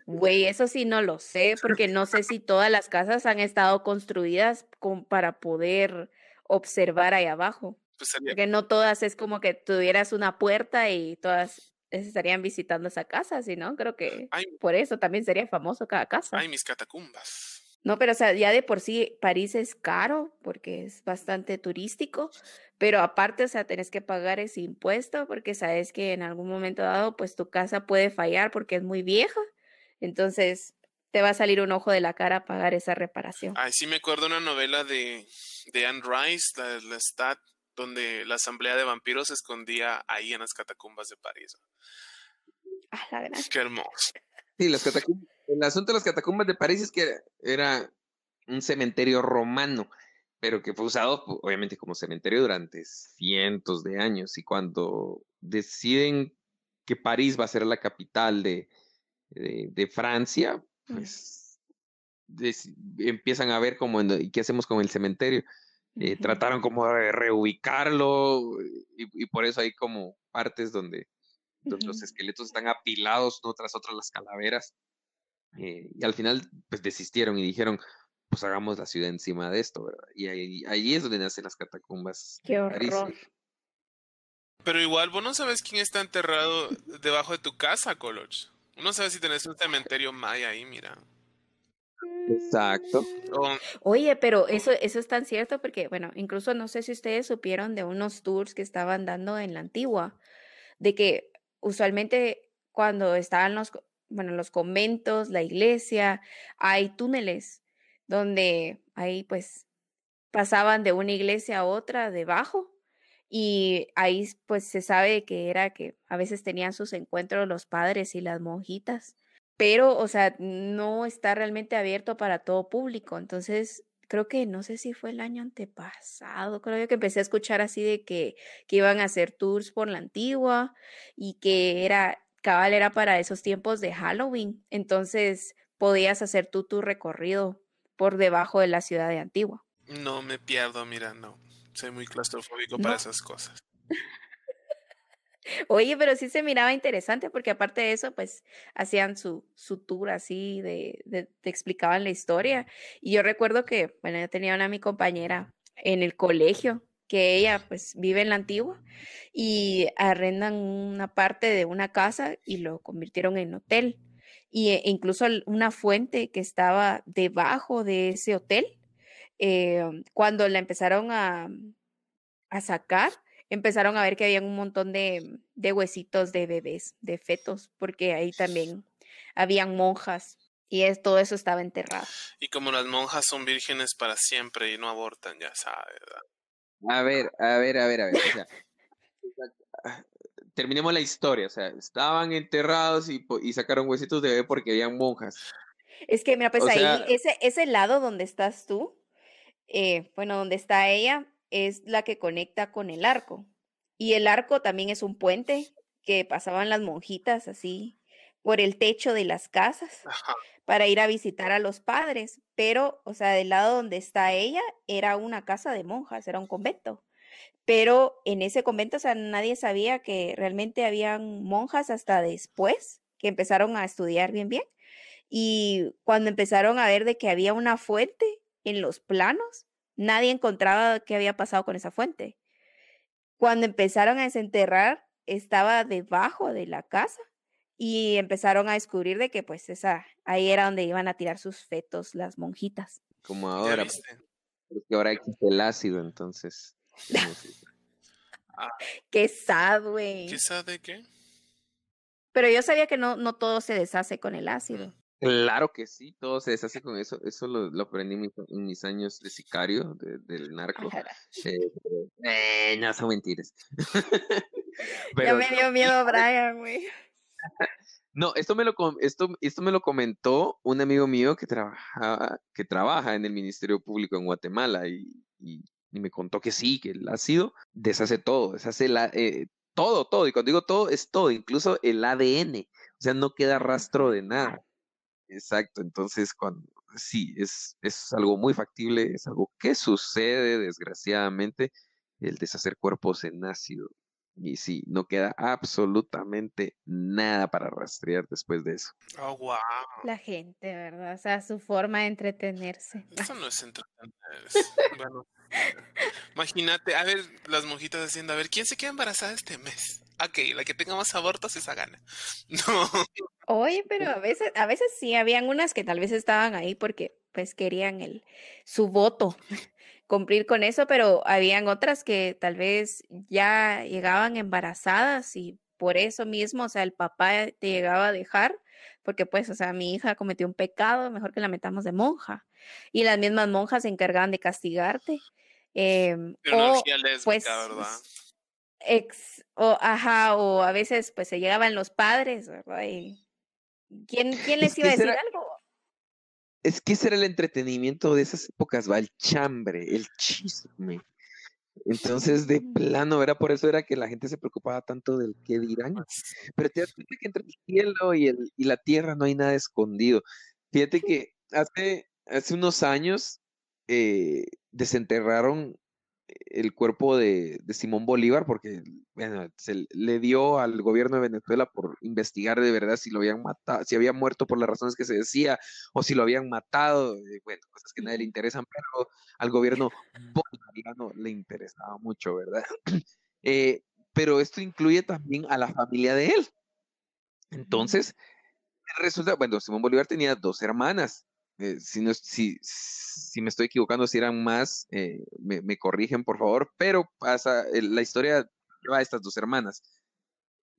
Güey, eso sí no lo sé, porque no sé si todas las casas han estado construidas con, para poder observar ahí abajo, pues sería, porque no todas es como que tuvieras una puerta y todas estarían visitando esa casa, sino creo que ay, por eso también sería famoso cada casa. ay, mis catacumbas. No, pero o sea, ya de por sí París es caro porque es bastante turístico, pero aparte, o sea, tenés que pagar ese impuesto porque sabes que en algún momento dado, pues tu casa puede fallar porque es muy vieja, entonces te va a salir un ojo de la cara pagar esa reparación. Ay, sí me acuerdo una novela de, de Anne Rice, la, la Stat, donde la asamblea de vampiros se escondía ahí en las catacumbas de París. Ah, la gran- Qué hermoso. Sí, las catacumbas. El asunto de las catacumbas de París es que era un cementerio romano, pero que fue usado, obviamente, como cementerio durante cientos de años. Y cuando deciden que París va a ser la capital de, de, de Francia, pues deci- empiezan a ver cómo, ¿y qué hacemos con el cementerio? Eh, Ujú. trataron como de reubicarlo y, y por eso hay como partes donde, donde los Ujú. esqueletos están apilados uno tras otro las calaveras. eh, y al final pues desistieron y dijeron, pues hagamos la ciudad encima de esto, ¿verdad? Y ahí, ahí es donde nacen las catacumbas. Qué horror. Pero igual, vos no sabes quién está enterrado debajo de tu casa, Coloch. Uno sabe si tenés un cementerio maya ahí, mira. Exacto. Oye, pero eso, eso es tan cierto porque, bueno, incluso no sé si ustedes supieron de unos tours que estaban dando en la antigua, de que usualmente cuando estaban los, bueno, los conventos, la iglesia, hay túneles donde ahí pues pasaban de una iglesia a otra debajo y ahí pues se sabe que era que a veces tenían sus encuentros los padres y las monjitas pero, o sea, no está realmente abierto para todo público. Entonces, creo que no sé si fue el año antepasado, creo que empecé a escuchar así de que, que iban a hacer tours por la antigua y que era, cabal era para esos tiempos de Halloween. Entonces, podías hacer tú tu recorrido por debajo de la ciudad de Antigua. no me pierdo, mira, no. Soy muy claustrofóbico No. para esas cosas. Oye, pero sí se miraba interesante porque aparte de eso, pues hacían su, su tour así, de, de- te explicaban la historia. Y yo recuerdo que, bueno, yo tenía una mi compañera en el colegio, que ella pues vive en la antigua y arrendan una parte de una casa y lo convirtieron en hotel. Y e- incluso una fuente que estaba debajo de ese hotel, eh, cuando la empezaron a, a sacar, empezaron a ver que había un montón de, de huesitos de bebés, de fetos, porque ahí también habían monjas y es, todo eso estaba enterrado. Y como las monjas son vírgenes para siempre y no abortan, ya sabes. ¿verdad? A ver, a ver, a ver, a ver. O sea, ah, terminemos la historia. O sea, estaban enterrados y, y sacaron huesitos de bebé porque habían monjas. Es que, mira, pues O ahí, sea- ese, ese lado donde estás tú, eh, bueno, donde está ella, es la que conecta con el arco. Y el arco también es un puente que pasaban las monjitas así por el techo de las casas. Ajá. para ir a visitar a los padres, pero, o sea, del lado donde está ella era una casa de monjas, era un convento. Pero en ese convento, o sea, nadie sabía que realmente habían monjas hasta después que empezaron a estudiar bien bien. Y cuando empezaron a ver de que había una fuente en los planos, nadie encontraba qué había pasado con esa fuente. Cuando empezaron a desenterrar, estaba debajo de la casa y empezaron a descubrir de que pues esa ahí era donde iban a tirar sus fetos las monjitas. Como ¿Ya ahora. viste? Es que ahora existe el ácido, entonces. Qué sad, güey. ¿Qué sabe qué? Pero yo sabía que no, no todo se deshace con el ácido. Claro que sí, todo se deshace con eso. Eso lo, lo aprendí en mis, en mis años de sicario, de- del narco. Eh, eh, no son mentiras. Ya me dio miedo Brian, güey. No, esto me lo esto, esto me lo comentó un amigo mío que trabaja, que trabaja en el Ministerio Público en Guatemala y, y- y me contó que sí, que el ácido deshace todo, deshace la, eh, todo, todo. Y cuando digo todo, es todo, incluso el ADN. O sea, no queda rastro de nada. Exacto. Entonces, cuando sí, es, es algo muy factible, es algo que sucede, desgraciadamente, el deshacer cuerpos en ácido. Y sí, no queda absolutamente nada para rastrear después de eso. Oh, wow. La gente, ¿verdad? O sea, su forma de entretenerse. Eso no es entretener. Bueno, imagínate, a ver, las monjitas haciendo, a ver, ¿quién se queda embarazada este mes? Ok, la que tenga más abortos esa gana. No. Oye, pero a veces, a veces sí, habían unas que tal vez estaban ahí porque pues querían el, su voto, cumplir con eso, pero habían otras que tal vez ya llegaban embarazadas y por eso mismo, o sea, el papá te llegaba a dejar, porque pues, o sea, mi hija cometió un pecado, mejor que la metamos de monja. Y las mismas monjas se encargaban de castigarte. em, Pero o, lésbica, pues, ¿verdad? ex, o ajá, o a veces pues se llegaban los padres, ¿verdad? Y ¿quién, quién les Es iba a decir algo? Es que ese era el entretenimiento de esas épocas, va, el chambre, el chisme. Entonces, de plano, era por eso era que la gente se preocupaba tanto del qué dirán. Pero te das cuenta que entre el cielo y, el, y la tierra no hay nada escondido. Fíjate que hace, hace unos años eh, desenterraron el cuerpo de, de Simón Bolívar porque bueno, se le dio al gobierno de Venezuela por investigar de verdad si lo habían matado, si había muerto por las razones que se decía o si lo habían matado. eh, Bueno, cosas que a nadie le interesan, pero al gobierno bolivariano le interesaba mucho, ¿verdad? Eh, pero esto incluye también a la familia de él. Entonces, resulta, bueno, Simón Bolívar tenía dos hermanas. Eh, si, no, si, si me estoy equivocando, si eran más, eh, me, me corrigen, por favor, pero pasa, eh, la historia lleva a estas dos hermanas.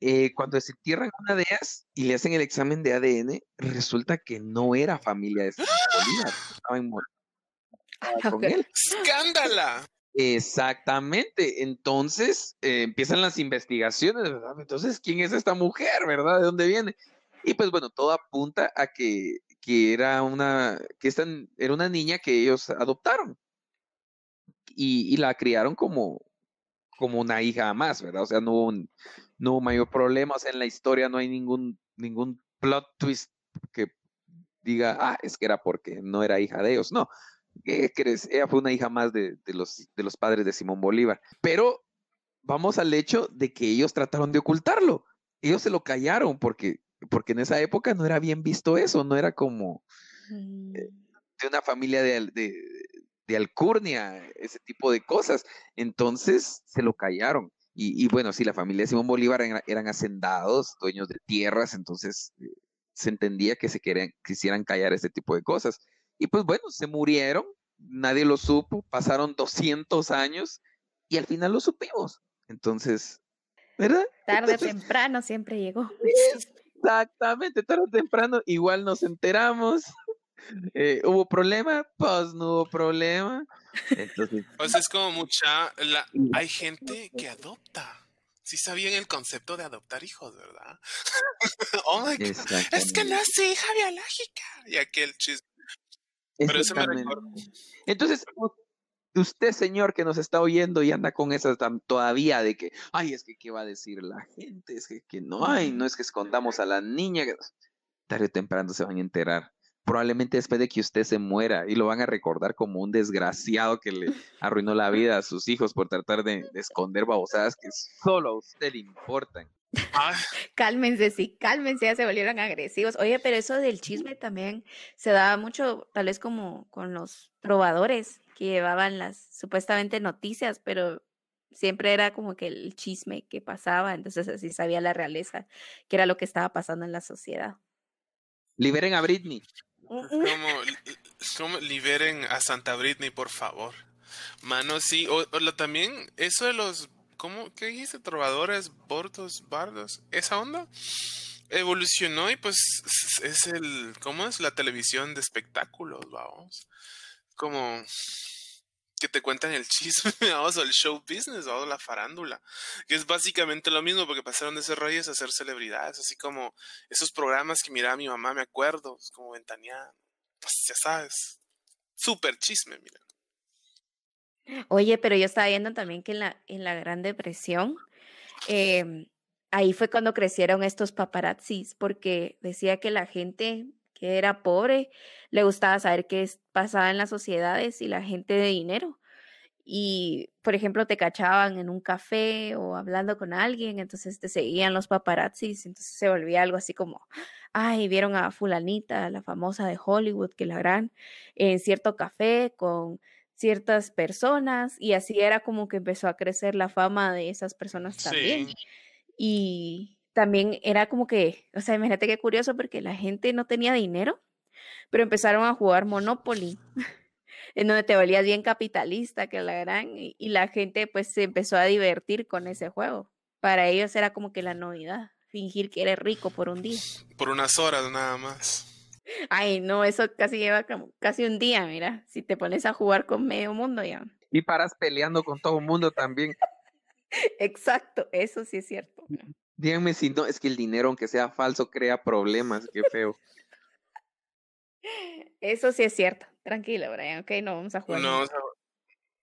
Eh, cuando se entierran una de ellas y le hacen el examen de ADN, resulta que no era familia de Bolívar, estaba en Mol- estaba con él. ¡Escándala! Exactamente. Entonces eh, empiezan las investigaciones, ¿verdad? Entonces, ¿quién es esta mujer, verdad? ¿De dónde viene? Y pues bueno, todo apunta a que, que era una, que era una niña que ellos adoptaron y, la criaron como, como una hija más, ¿verdad? O sea, no hubo, no hubo mayor problema, o sea, en la historia no hay ningún, ningún plot twist que diga, ah, es que era porque no era hija de ellos, no. Ella fue una hija más de los, de los padres de Simón Bolívar. Pero vamos al hecho de que ellos trataron de ocultarlo. Ellos se lo callaron porque, porque en esa época no era bien visto eso, no era como Mm, de una familia de, de, de alcurnia, ese tipo de cosas. Entonces se lo callaron. Y, y bueno, sí, la familia de Simón Bolívar eran, eran hacendados, dueños de tierras, entonces eh, se entendía que se querían, quisieran callar ese tipo de cosas. Y pues bueno, se murieron, nadie lo supo, pasaron 200 años y al final lo supimos. Entonces, ¿verdad? Tarde o temprano siempre llegó. Exactamente, tarde o temprano igual nos enteramos. Eh, ¿Hubo problema? Pues no hubo problema. Entonces, O sea, es como mucha... La... Hay gente que adopta. Sí sabían el concepto de adoptar hijos, ¿verdad? oh my God. Es que no es hija biológica. Y aquel chisme. Pero eso me recuerda. Entonces, usted, señor, que nos está oyendo y anda con esas todavía de que, ay, es que qué va a decir la gente, es que, que no hay, no es que escondamos a la niña. que-". Tarde o temprano se van a enterar. Probablemente después de que usted se muera y lo van a recordar como un desgraciado que le arruinó la vida a sus hijos por tratar de, de esconder babosadas que solo a usted le importan. Ah, Cálmense, sí, cálmense, ya se volvieron agresivos. Oye, pero eso del chisme también se daba mucho, tal vez como con los trovadores que llevaban las supuestamente noticias, pero siempre era como que el chisme que pasaba, entonces así sabía la realeza, que era lo que estaba pasando en la sociedad. Liberen a Britney. como l- ¿cómo? liberen a Santa Britney, por favor. Mano, sí. O, o lo- también, eso de los. ¿Cómo? ¿Qué dijiste? Trovadores, bordos, bardos. Esa onda evolucionó y pues es- es el. ¿Cómo es? La televisión de espectáculos, vamos. Como. Que te cuentan el chisme, vamos, o el show business, vamos, la farándula. Que es básicamente lo mismo, porque pasaron de ser reyes a ser celebridades, así como esos programas que miraba mi mamá, me acuerdo, como ventaneada. Pues ya sabes. Súper chisme, mira. Oye, pero yo estaba viendo también que en la, en la Gran Depresión, em, ahí fue cuando crecieron estos paparazzis, porque decía que la gente que era pobre le gustaba saber qué pasaba en las sociedades y la gente de dinero. Y, por ejemplo, te cachaban en un café o hablando con alguien, entonces te seguían los paparazzis, entonces se volvía algo así como, ay, vieron a fulanita, la famosa de Hollywood, que la gran, en cierto café con ciertas personas y así era como que empezó a crecer la fama de esas personas también. Sí. Y también era como que, o sea, imagínate qué curioso porque la gente no tenía dinero, pero empezaron a jugar Monopoly, en donde te volvías bien capitalista, que la gran, y, y la gente pues se empezó a divertir con ese juego. Para ellos era como que la novedad, fingir que eres rico por un día. Por unas horas nada más. Ay, no, eso casi lleva como casi un día, mira, si te pones a jugar con medio mundo ya. Y paras peleando con todo el mundo también. Exacto, eso sí es cierto. Díganme si no, es que el dinero, aunque sea falso, crea problemas. Qué feo. Eso sí es cierto. Tranquilo, Brian, ok, no vamos a jugar. No, más.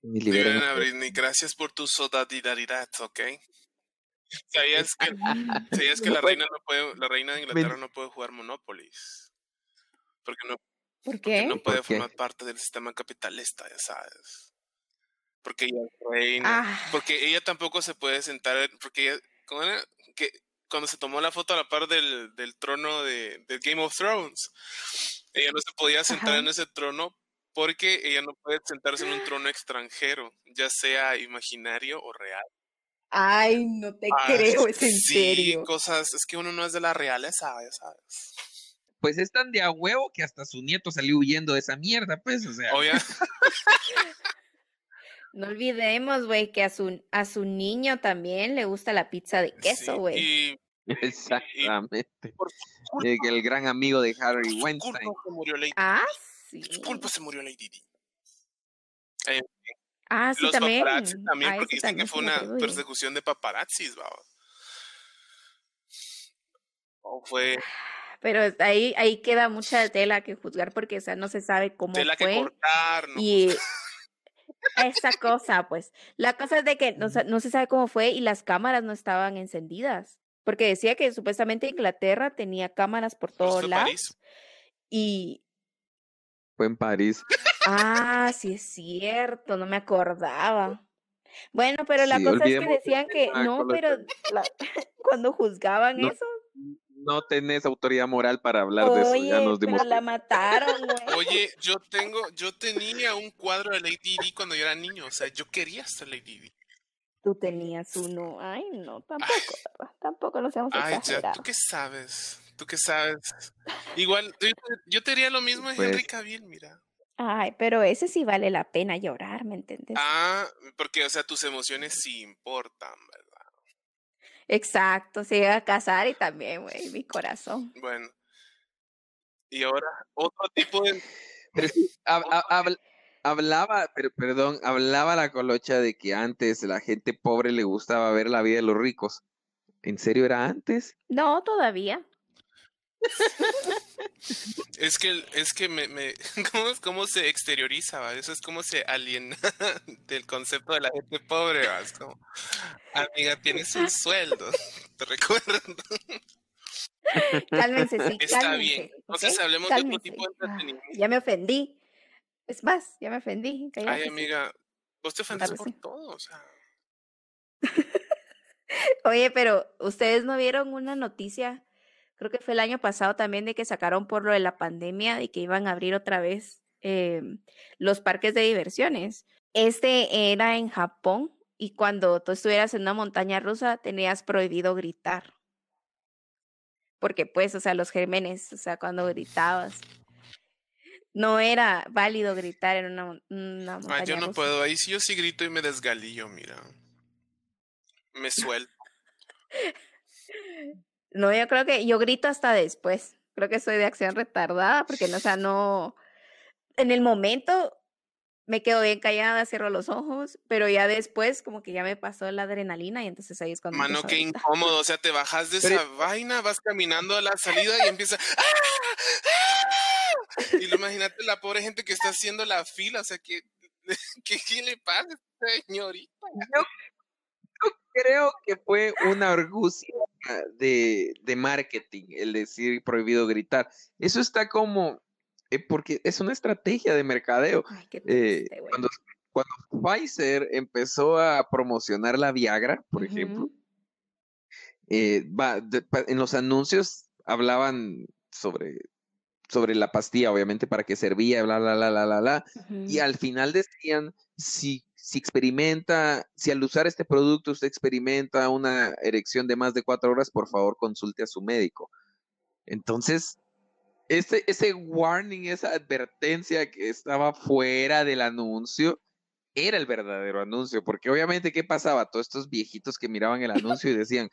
Y liberen liberen a- a Britney. Gracias por tu solidaridad, ¿ok? ¿Sabías que, ¿sabías que la reina no puede, la reina de Inglaterra no puede jugar Monopoly? Porque no, ¿Por porque qué? no puede ¿Por qué? formar parte del sistema capitalista, ya sabes. Porque ella es reina. Ah, Porque ella tampoco se puede sentar, en- porque ella, ¿cómo era? Que cuando se tomó la foto a la par del, del trono de, de Game of Thrones, ella no se podía sentar Ajá. en ese trono porque ella no puede sentarse en un trono extranjero, ya sea imaginario o real. Ay, no te Ah, creo, es en sí, serio. cosas, es que uno no es de la realeza, ya sabes. Pues es tan de a huevo que hasta su nieto salió huyendo de esa mierda, pues, o sea. Obvia- No olvidemos, güey, que a su, a su niño también le gusta la pizza de queso, sí, güey. Y Exactamente. Eh, que el gran amigo de Harry por su Weinstein. culpa se murió Lady, Ah, sí. por su culpa se murió Lady Di. Ah, sí, los también. paparazzi también, Ah, porque dicen que fue una persecución de paparazzis, ¿va? O fue Pero ahí, ahí queda mucha tela que juzgar porque, o sea, no se sabe cómo tela que cortar, ¿no? Y esa cosa, pues, la cosa es de que no, no se sabe cómo fue y las cámaras no estaban encendidas. Porque decía que supuestamente Inglaterra tenía cámaras por todos lados. París. Y, Fue en París. ah, sí es cierto, no me acordaba. Bueno, pero la Sí, cosa es que decían que no, pero la- cuando juzgaban No, eso, No tenés autoridad moral para hablar de eso. Ya nos dimos pero la mataron, güey. Oye, yo tengo, yo tenía un cuadro de Lady Di cuando yo era niño, o sea, yo quería ser Lady Di. Tú tenías uno. Ay, no, tampoco, ¿verdad? Tampoco lo seamos Ay, ya. ¿tú qué sabes? ¿Tú qué sabes? Igual, yo, yo te diría lo mismo de Pues- Henry Cavill, mira. Ay, pero ese sí vale la pena llorar, ¿me entiendes? Ah, porque, o sea, tus emociones sí importan, ¿verdad? Exacto, se iba a casar y también, güey, mi corazón. Bueno. Y ahora, otro tipo de... Pero sí, hab- hab- habl- hablaba, pero, perdón, hablaba la colocha de que antes la gente pobre le gustaba ver la vida de los ricos. ¿En serio era antes? No, todavía. Es que, es que me, me ¿cómo, cómo se exterioriza, va? Eso es como se aliena del concepto de la gente pobre, va? Es como, amiga, tienes un sueldo, te recuerdo. Cálmense, sí, Está cálmense, bien. Entonces hablemos de otro tipo de Ah, entretenimiento. ya me ofendí. Es más, ya me ofendí. cállate, Ay, amiga, vos te ofendes Claro, por todo, o sea. Oye, pero ustedes no vieron una noticia, creo que fue el año pasado también, de que sacaron por lo de la pandemia y que iban a abrir otra vez eh, los parques de diversiones. Este era en Japón y cuando tú estuvieras en una montaña rusa tenías prohibido gritar. Porque pues, o sea, los gérmenes, o sea, cuando gritabas. no era válido gritar en una, una montaña Ah, yo no rusa. puedo. Ahí sí yo sí grito y me desgalillo, mira. Me suelto. No, yo creo que yo grito hasta después. Creo que soy de acción retardada porque, no, o sea, no. En el momento me quedo bien callada, cierro los ojos, pero ya después, como que ya me pasó la adrenalina y entonces ahí es cuando. Mano, qué gritar. incómodo. O sea, te bajas de Pero- esa vaina, vas caminando a la salida y empieza. ¡Ah! ¡Ah! Y luego imagínate la pobre gente que está haciendo la fila. O sea, que. ¿Qué, qué le pasa, señorita? Creo que fue una argucia de, de marketing el decir prohibido gritar. Eso está como, eh, porque es una estrategia de mercadeo. Ay, Eh, cuando, cuando Pfizer empezó a promocionar la Viagra, por ejemplo, eh, va- de- en los anuncios hablaban sobre, sobre la pastilla, obviamente, para qué servía, bla, bla, bla, bla, bla, bla. Y al final decían, si, si experimenta, si al usar este producto usted experimenta una erección de más de cuatro horas, por favor consulte a su médico. Entonces, ese, ese warning, esa advertencia que estaba fuera del anuncio, era el verdadero anuncio, porque obviamente, ¿qué pasaba? Todos estos viejitos que miraban el anuncio y decían,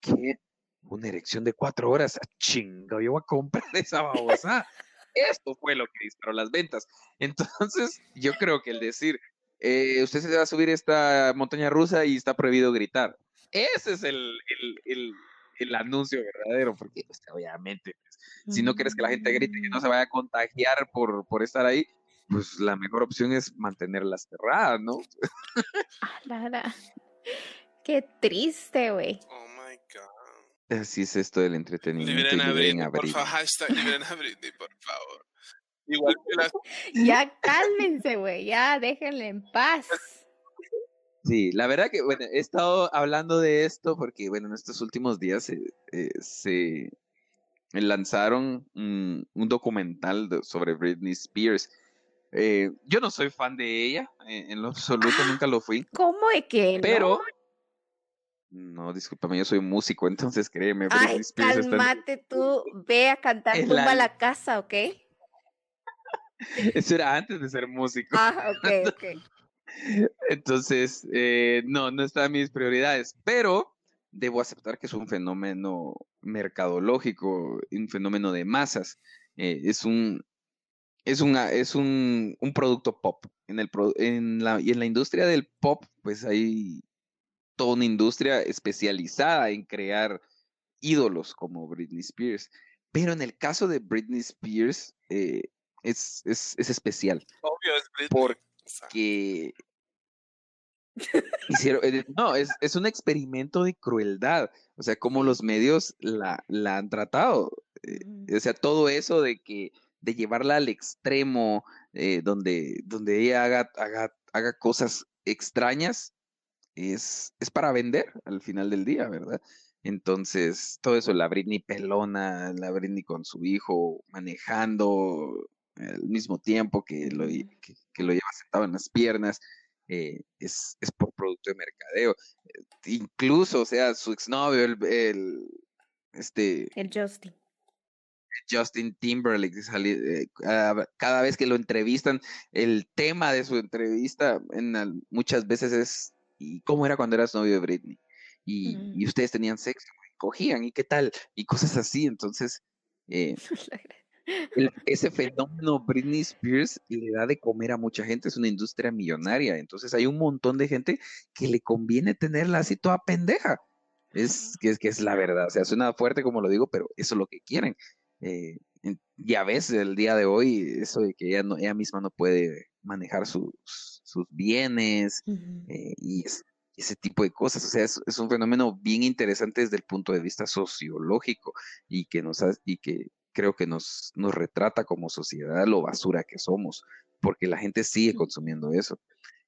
¿qué? Una erección de cuatro horas, Ah, chinga, yo voy a comprar esa babosa. Esto fue lo que disparó las ventas. Entonces, yo creo que el decir, eh, usted se va a subir esta montaña rusa y está prohibido gritar. Ese es el, el, el, el anuncio verdadero, porque pues, obviamente, pues, si no quieres que la gente grite y que no se vaya a contagiar por, por estar ahí, pues la mejor opción es mantenerlas cerradas, ¿no? Ah. Qué triste, güey. Oh my god. Así es esto del entretenimiento. Liberen a Britney, por favor. Hashtag liberen a Britney, por favor. Igual que las. Ya cálmense, güey. Ya déjenle en paz. Sí, la verdad que, bueno, he estado hablando de esto porque, bueno, en estos últimos días se, eh, se lanzaron un, un documental de- sobre Britney Spears. Eh, yo no soy fan de ella, eh, en lo absoluto nunca lo fui, ¿Cómo de que no? pero... No, discúlpame, yo soy músico, entonces créeme, Britney Ay, Spears está en- cálmate tú. Ve a cantar Es tumba la- a la casa, ¿ok? Eso era antes de ser músico. Ah, ok, ok. Entonces, eh, no, no está en mis prioridades, pero debo aceptar que es un fenómeno mercadológico, un fenómeno de masas. Eh, es un, es una, es un, un producto pop. En, el, en, la, y en la industria del pop, pues hay toda una industria especializada en crear ídolos como Britney Spears. Pero en el caso de Britney Spears, eh, es, es, es especial Obvio, es Britney. Por- O sea, que hicieron, eh, no, es, es un experimento de crueldad, o sea, cómo los medios la, la han tratado, eh, o sea, todo eso de que, de llevarla al extremo, eh, donde, donde ella haga, haga, haga cosas extrañas, es, es para vender al final del día, ¿verdad? Entonces, todo eso, la Britney pelona, la Britney con su hijo manejando al mismo tiempo que lo, que, que lo lleva sentado en las piernas, eh, es, es por producto de mercadeo. Eh, Incluso, o sea, su exnovio, el, el este El Justin. Justin Timberlake, eh, cada, vez que lo entrevistan, el tema de su entrevista en muchas veces es ¿y cómo era cuando eras novio de Britney? Y, y Mm. ustedes tenían sexo, y cogían, ¿y qué tal? Y cosas así, entonces eh, el- ese fenómeno Britney Spears le da de comer a mucha gente, es una industria millonaria, entonces hay un montón de gente que le conviene tenerla así toda pendeja. Es que, es que es la verdad, o sea, suena fuerte como lo digo, pero eso es lo que quieren. Eh, ya ves el día de hoy, eso de que ella, no, ella misma no puede manejar sus, sus bienes eh, y es- ese tipo de cosas. O sea, es, es un fenómeno bien interesante desde el punto de vista sociológico y que nos ha- y que creo que nos, nos retrata como sociedad lo basura que somos, porque la gente sigue consumiendo eso.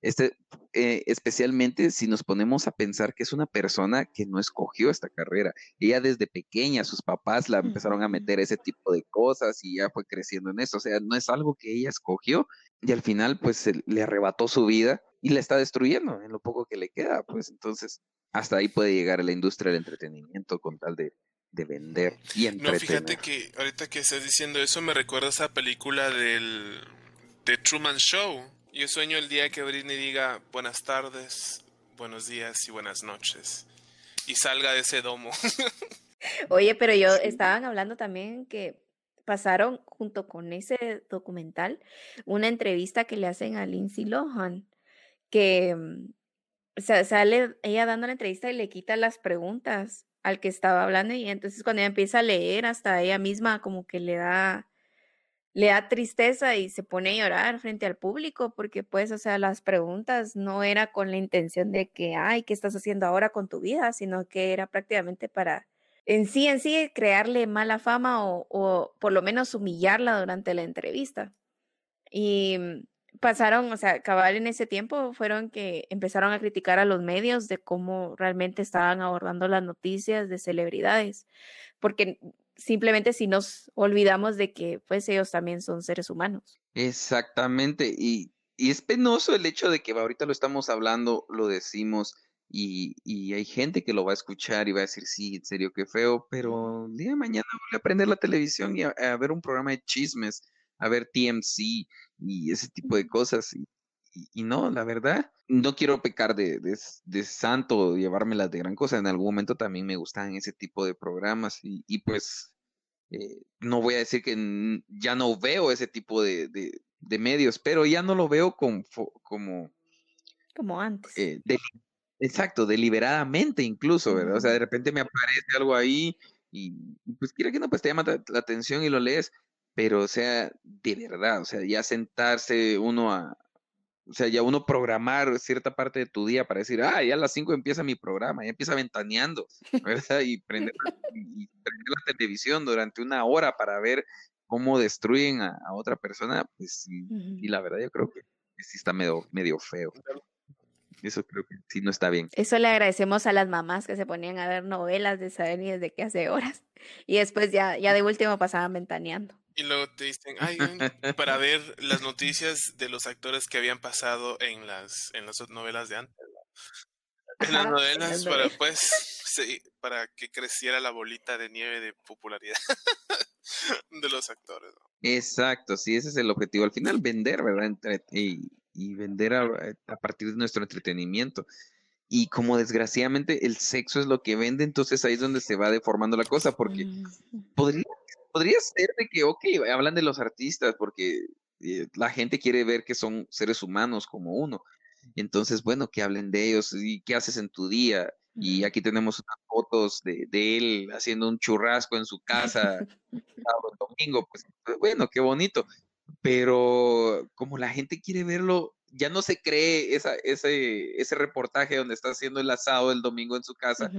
Este, eh, especialmente si nos ponemos a pensar que es una persona que no escogió esta carrera. Ella desde pequeña, sus papás la empezaron a meter ese tipo de cosas y ya fue creciendo en eso. O sea, no es algo que ella escogió y al final pues se le arrebató su vida y la está destruyendo en lo poco que le queda. Pues entonces hasta ahí puede llegar la industria del entretenimiento con tal de, de vender y entretener. No, fíjate que ahorita que estás diciendo eso me recuerda a esa película del de Truman Show. Yo sueño el día que Britney diga buenas tardes, buenos días y buenas noches y salga de ese domo. Oye, pero yo estaban hablando también que pasaron junto con ese documental una entrevista que le hacen a Lindsay Lohan, que mm, sale ella dando la entrevista y le quita las preguntas al que estaba hablando y entonces cuando ella empieza a leer hasta ella misma como que le da le da tristeza y se pone a llorar frente al público porque pues o sea las preguntas no era con la intención de que ay qué estás haciendo ahora con tu vida sino que era prácticamente para en sí en sí crearle mala fama o, o por lo menos humillarla durante la entrevista. Y mm, pasaron, o sea, acabar en ese tiempo fueron que empezaron a criticar a los medios de cómo realmente estaban abordando las noticias de celebridades, porque simplemente si nos olvidamos de que pues ellos también son seres humanos. Exactamente, y, y es penoso el hecho de que ahorita lo estamos hablando, lo decimos, y, y, hay gente que lo va a escuchar y va a decir, sí, en serio, qué feo, pero el día de mañana voy a prender la televisión y a ver un programa de chismes a ver TMC y ese tipo de cosas. Y, y, no, la verdad, no quiero pecar de, de, de, santo llevármelas de gran cosa. En algún momento también me gustaban ese tipo de programas y, y pues eh, no voy a decir que ya no veo ese tipo de, de, medios, pero ya no lo veo como... Como, como antes. Eh, exacto, deliberadamente incluso, ¿verdad? O sea, de repente me aparece algo ahí y pues quiera que no, pues te llama la atención y lo lees, pero o sea, de verdad, o sea, ya sentarse uno a, o sea, ya uno programar cierta parte de tu día para decir, ah, ya a las 5 empieza mi programa, ya empieza ventaneando, ¿verdad? Y prender, y prender la televisión durante una hora para ver cómo destruyen a, otra persona, pues sí, y la verdad yo creo que sí está medio, medio feo. Eso creo que sí no está bien. Eso le agradecemos a las mamás que se ponían a ver novelas de saber y desde que hace horas. Y después ya, ya de último pasaban ventaneando. Y luego te dicen, ay, para ver las noticias de los actores que habían pasado en las, en las novelas de antes. En las novelas, para pues, sí, para que creciera la bolita de nieve de popularidad de los actores. Exacto, sí, ese es el objetivo. Al final, vender, ¿verdad? Entre, y, y, vender a, a partir de nuestro entretenimiento y como desgraciadamente el sexo es lo que vende, entonces ahí es donde se va deformando la cosa, porque podría podría ser de que, ok, hablan de los artistas porque eh, la gente quiere ver que son seres humanos como uno. Entonces, bueno, que hablen de ellos y qué haces en tu día. Y aquí tenemos unas fotos de, de él haciendo un churrasco en su casa el domingo. Pues bueno, qué bonito. Pero como la gente quiere verlo, ya no se cree esa, ese, ese reportaje donde está haciendo el asado el domingo en su casa.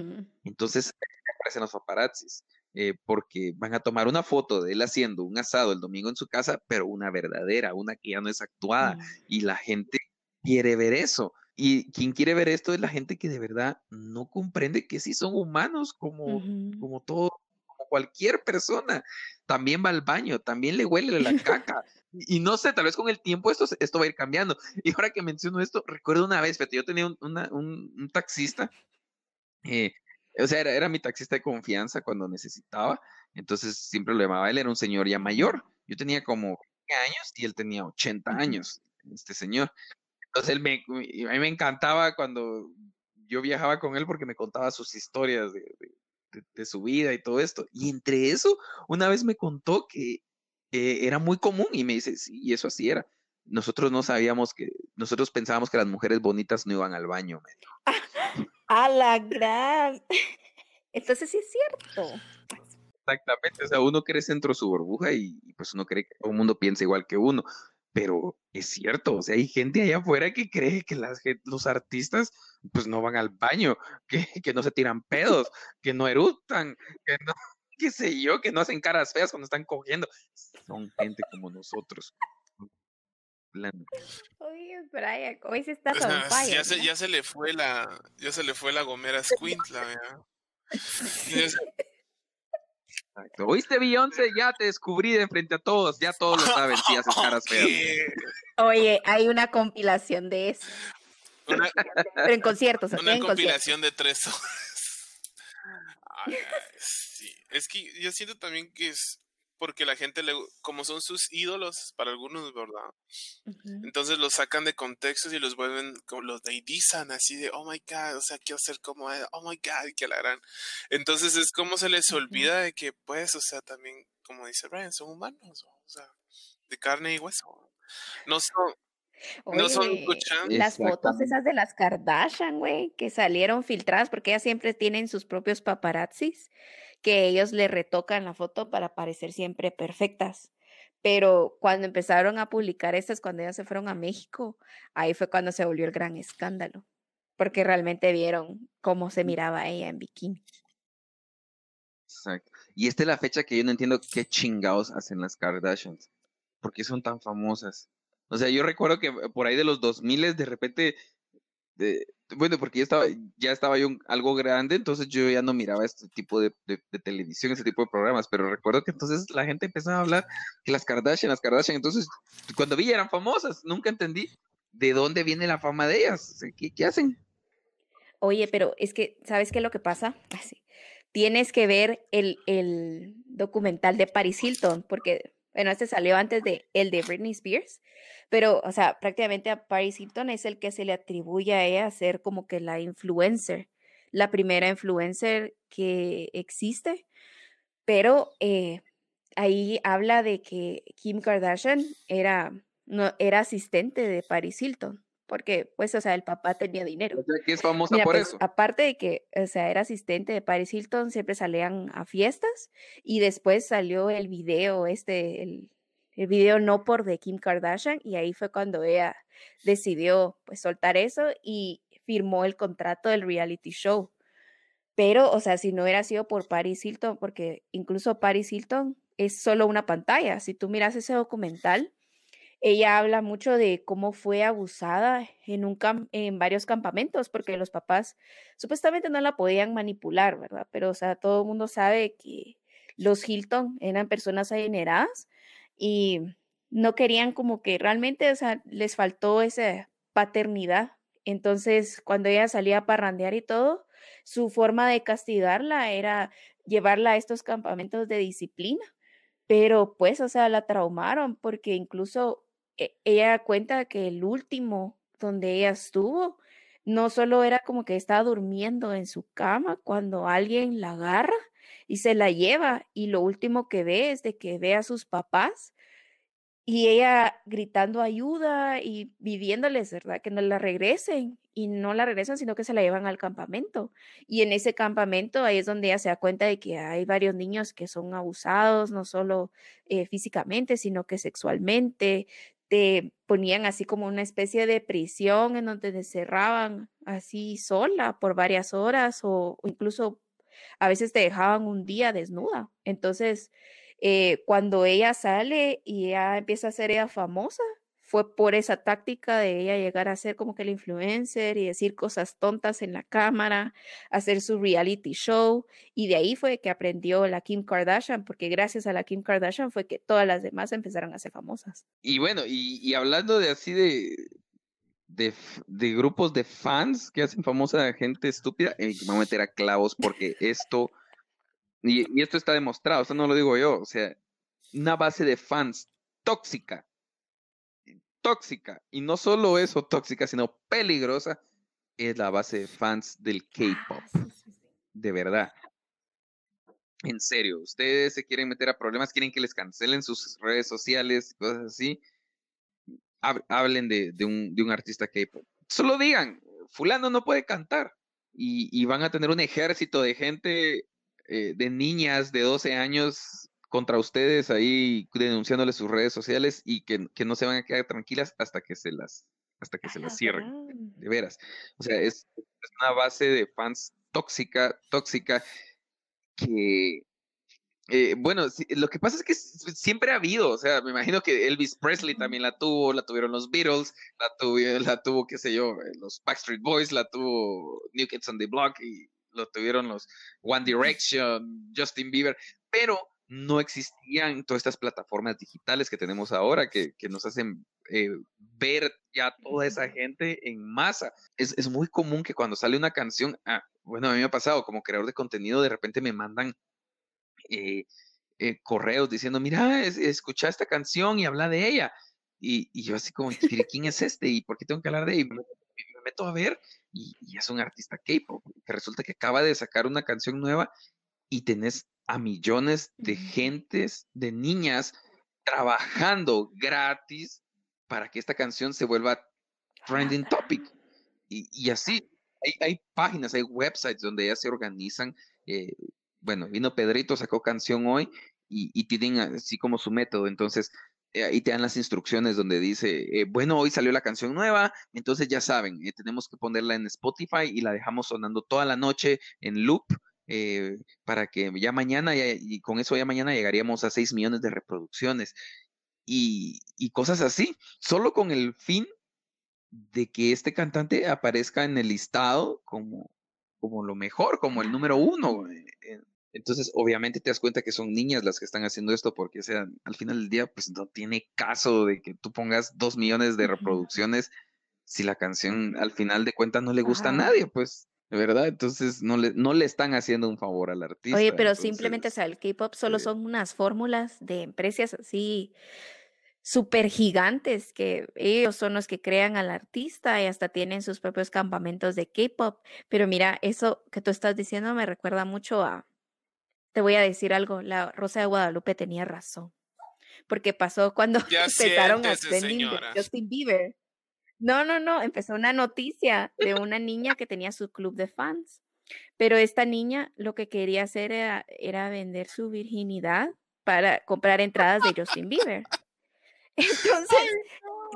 Entonces aparecen los paparazzis. Eh, porque van a tomar una foto de él haciendo un asado el domingo en su casa, pero una verdadera, una que ya no es actuada. Y la gente quiere ver eso. Y quien quiere ver esto es la gente que de verdad no comprende que sí son humanos como, como todo, como cualquier persona. También va al baño, también le huele la caca. Y no sé, tal vez con el tiempo esto, esto va a ir cambiando. Y ahora que menciono esto, recuerdo una vez, yo tenía un, un, un taxista eh, o sea, era, mi taxista de confianza cuando necesitaba, entonces siempre lo llamaba, él era un señor ya mayor, yo tenía como 20 años y él tenía 80 años, este señor. Entonces él me, a mí me encantaba cuando yo viajaba con él porque me contaba sus historias de, de, su vida y todo esto. Y entre eso, una vez me contó que era muy común y me dice, sí, y eso así era. Nosotros no sabíamos que, nosotros pensábamos que las mujeres bonitas no iban al baño, me dijo. A la gran. Entonces sí es cierto. Exactamente, o sea, uno crece dentro de su burbuja y, pues uno cree que todo el mundo piensa igual que uno, pero es cierto, o sea, hay gente allá afuera que cree que las, los artistas pues no van al baño, que, que no se tiran pedos, que no eructan, que no, qué sé yo, que no hacen caras feas cuando están cogiendo. Son gente como nosotros. Oye, Brian, hoy se está ya, se, ya se le fue la, ya se le fue la gomera Squintla, ¿Oíste, Beyoncé? Ya te descubrí de frente a todos, ya todos lo saben si haces caras feas. Oye, hay una compilación de eso. Pero en conciertos, Una compilación de tres horas. Es que yo siento también que es porque la gente, le, como son sus ídolos para algunos, ¿verdad? Entonces los sacan de contextos y los vuelven, como los deidizan, así de, oh my god, o sea, quiero ser como él, oh my god, que la harán. Entonces es como se les olvida de que, pues, o sea, también, como dice Brian, son humanos, o sea, de carne y hueso. No son, no son Las fotos esas de las Kardashian, güey, que salieron filtradas porque ellas siempre tienen sus propios paparazzis que ellos le retocan la foto para parecer siempre perfectas. Pero cuando empezaron a publicar estas, cuando ellas se fueron a México, ahí fue cuando se volvió el gran escándalo, porque realmente vieron cómo se miraba ella en bikini. Exacto. Y esta es la fecha que yo no entiendo qué chingados hacen las Kardashians. ¿Por qué son tan famosas? O sea, yo recuerdo que por ahí de los 2000 de repente bueno, porque ya estaba, ya estaba yo algo grande, entonces yo ya no miraba este tipo de, televisión, este tipo de programas, pero recuerdo que entonces la gente empezaba a hablar que las Kardashian, las Kardashian, entonces cuando vi eran famosas, nunca entendí de dónde viene la fama de ellas, ¿qué, qué hacen? Oye, pero es que, ¿sabes qué es lo que pasa? Así. Tienes que ver el, el documental de Paris Hilton, porque bueno, este salió antes de el de Britney Spears, pero, o sea, prácticamente a Paris Hilton es el que se le atribuye a ella ser como que la influencer, la primera influencer que existe, pero eh, ahí habla de que Kim Kardashian era, no, era asistente de Paris Hilton porque pues, o sea, el papá tenía dinero. O sea, que es famosa por pues, eso. Aparte de que, o sea, era asistente de Paris Hilton, siempre salían a fiestas y después salió el video, este, el, el video no por de Kim Kardashian y ahí fue cuando ella decidió pues soltar eso y firmó el contrato del reality show. Pero, o sea, si no hubiera sido por Paris Hilton, porque incluso Paris Hilton es solo una pantalla. Si tú miras ese documental, ella habla mucho de cómo fue abusada en, un en varios campamentos, porque los papás supuestamente no la podían manipular, ¿verdad? Pero, o sea, todo el mundo sabe que los Hilton eran personas adineradas y no querían como que realmente, o sea, les faltó esa paternidad. Entonces, cuando ella salía a parrandear y todo, su forma de castigarla era llevarla a estos campamentos de disciplina. Pero pues, o sea, la traumaron porque incluso ella cuenta que el último donde ella estuvo, no solo era como que estaba durmiendo en su cama cuando alguien la agarra y se la lleva y lo último que ve es de que ve a sus papás y ella gritando ayuda y viviéndoles, ¿verdad? Que no la regresen y no la regresan, sino que se la llevan al campamento. Y en ese campamento ahí es donde ella se da cuenta de que hay varios niños que son abusados, no solo eh, físicamente, sino que sexualmente, te ponían así como una especie de prisión en donde te cerraban así sola por varias horas o, incluso a veces te dejaban un día desnuda. Entonces, eh, cuando ella sale y ella empieza a ser ella famosa, fue por esa táctica de ella llegar a ser como que el influencer y decir cosas tontas en la cámara, hacer su reality show. Y de ahí fue que aprendió la Kim Kardashian, porque gracias a la Kim Kardashian fue que todas las demás empezaron a ser famosas. Y bueno, y, hablando de así de, de, grupos de fans que hacen famosa a gente estúpida, eh, me voy a meter a clavos porque esto, y, y esto está demostrado, esto no lo digo yo, o sea, una base de fans tóxica tóxica, y no solo eso tóxica, sino peligrosa, es la base de fans del K-Pop. Ah, de verdad. En serio, ustedes se quieren meter a problemas, quieren que les cancelen sus redes sociales, cosas así. Hablen de, un, de un artista K-Pop. Solo digan, fulano no puede cantar. Y, van a tener un ejército de gente, eh, de niñas de 12 años contra ustedes ahí denunciándoles sus redes sociales y que, no se van a quedar tranquilas hasta que se las hasta que se las cierren, de veras. O sea, es, una base de fans tóxica, tóxica, que, eh, bueno, lo que pasa es que siempre ha habido, o sea, me imagino que Elvis Presley también la tuvo, la tuvieron los Beatles, la tuvo, la tuvo, qué sé yo, eh, los Backstreet Boys, la tuvo New Kids on the Block y lo tuvieron los One Direction, Justin Bieber, pero no existían todas estas plataformas digitales que tenemos ahora que, nos hacen eh, ver ya toda esa gente en masa. Es, muy común que cuando sale una canción, ah, bueno, a mí me ha pasado como creador de contenido, de repente me mandan eh, eh, correos diciendo, mira, es- escucha esta canción y habla de ella. Y, y yo así como, "¿Pero ¿quién es este? ¿Y por qué tengo que hablar de ella? Y me, y me meto a ver y, y es un artista K-pop, que resulta que acaba de sacar una canción nueva y tenés a millones de gentes, de niñas, trabajando gratis para que esta canción se vuelva trending topic. Y, y así, hay, hay páginas, hay websites donde ya se organizan. eh, bueno, vino Pedrito, sacó canción hoy y, y tienen así como su método. Entonces, eh, ahí te dan las instrucciones donde dice, eh, bueno, hoy salió la canción nueva, entonces ya saben, eh, tenemos que ponerla en Spotify y la dejamos sonando toda la noche en loop. Eh, para que ya mañana, ya- y con eso ya mañana llegaríamos a 6 millones de reproducciones y, y cosas así, solo con el fin de que este cantante aparezca en el listado como, como lo mejor, como el número uno. eh, eh. Entonces, obviamente te das cuenta que son niñas las que están haciendo esto, porque o sea, al final del día, pues no tiene caso de que tú pongas dos millones de reproducciones si la canción al final de cuentas no le gusta a nadie, pues, verdad. Entonces, no le, no le están haciendo un favor al artista. Oye, pero simplemente, o sea, el K-pop solo son unas fórmulas de empresas así súper gigantes que ellos son los que crean al artista y hasta tienen sus propios campamentos de K-pop. Pero mira, eso que tú estás diciendo me recuerda mucho a, te voy a decir algo, la Rosa de Guadalupe tenía razón. Porque pasó cuando Ya empezaron a siéntese, señora. Justin Bieber. No, no, no, empezó una noticia de una niña que tenía su club de fans. Pero esta niña lo que quería hacer era, era vender su virginidad para comprar entradas de Justin Bieber. Entonces,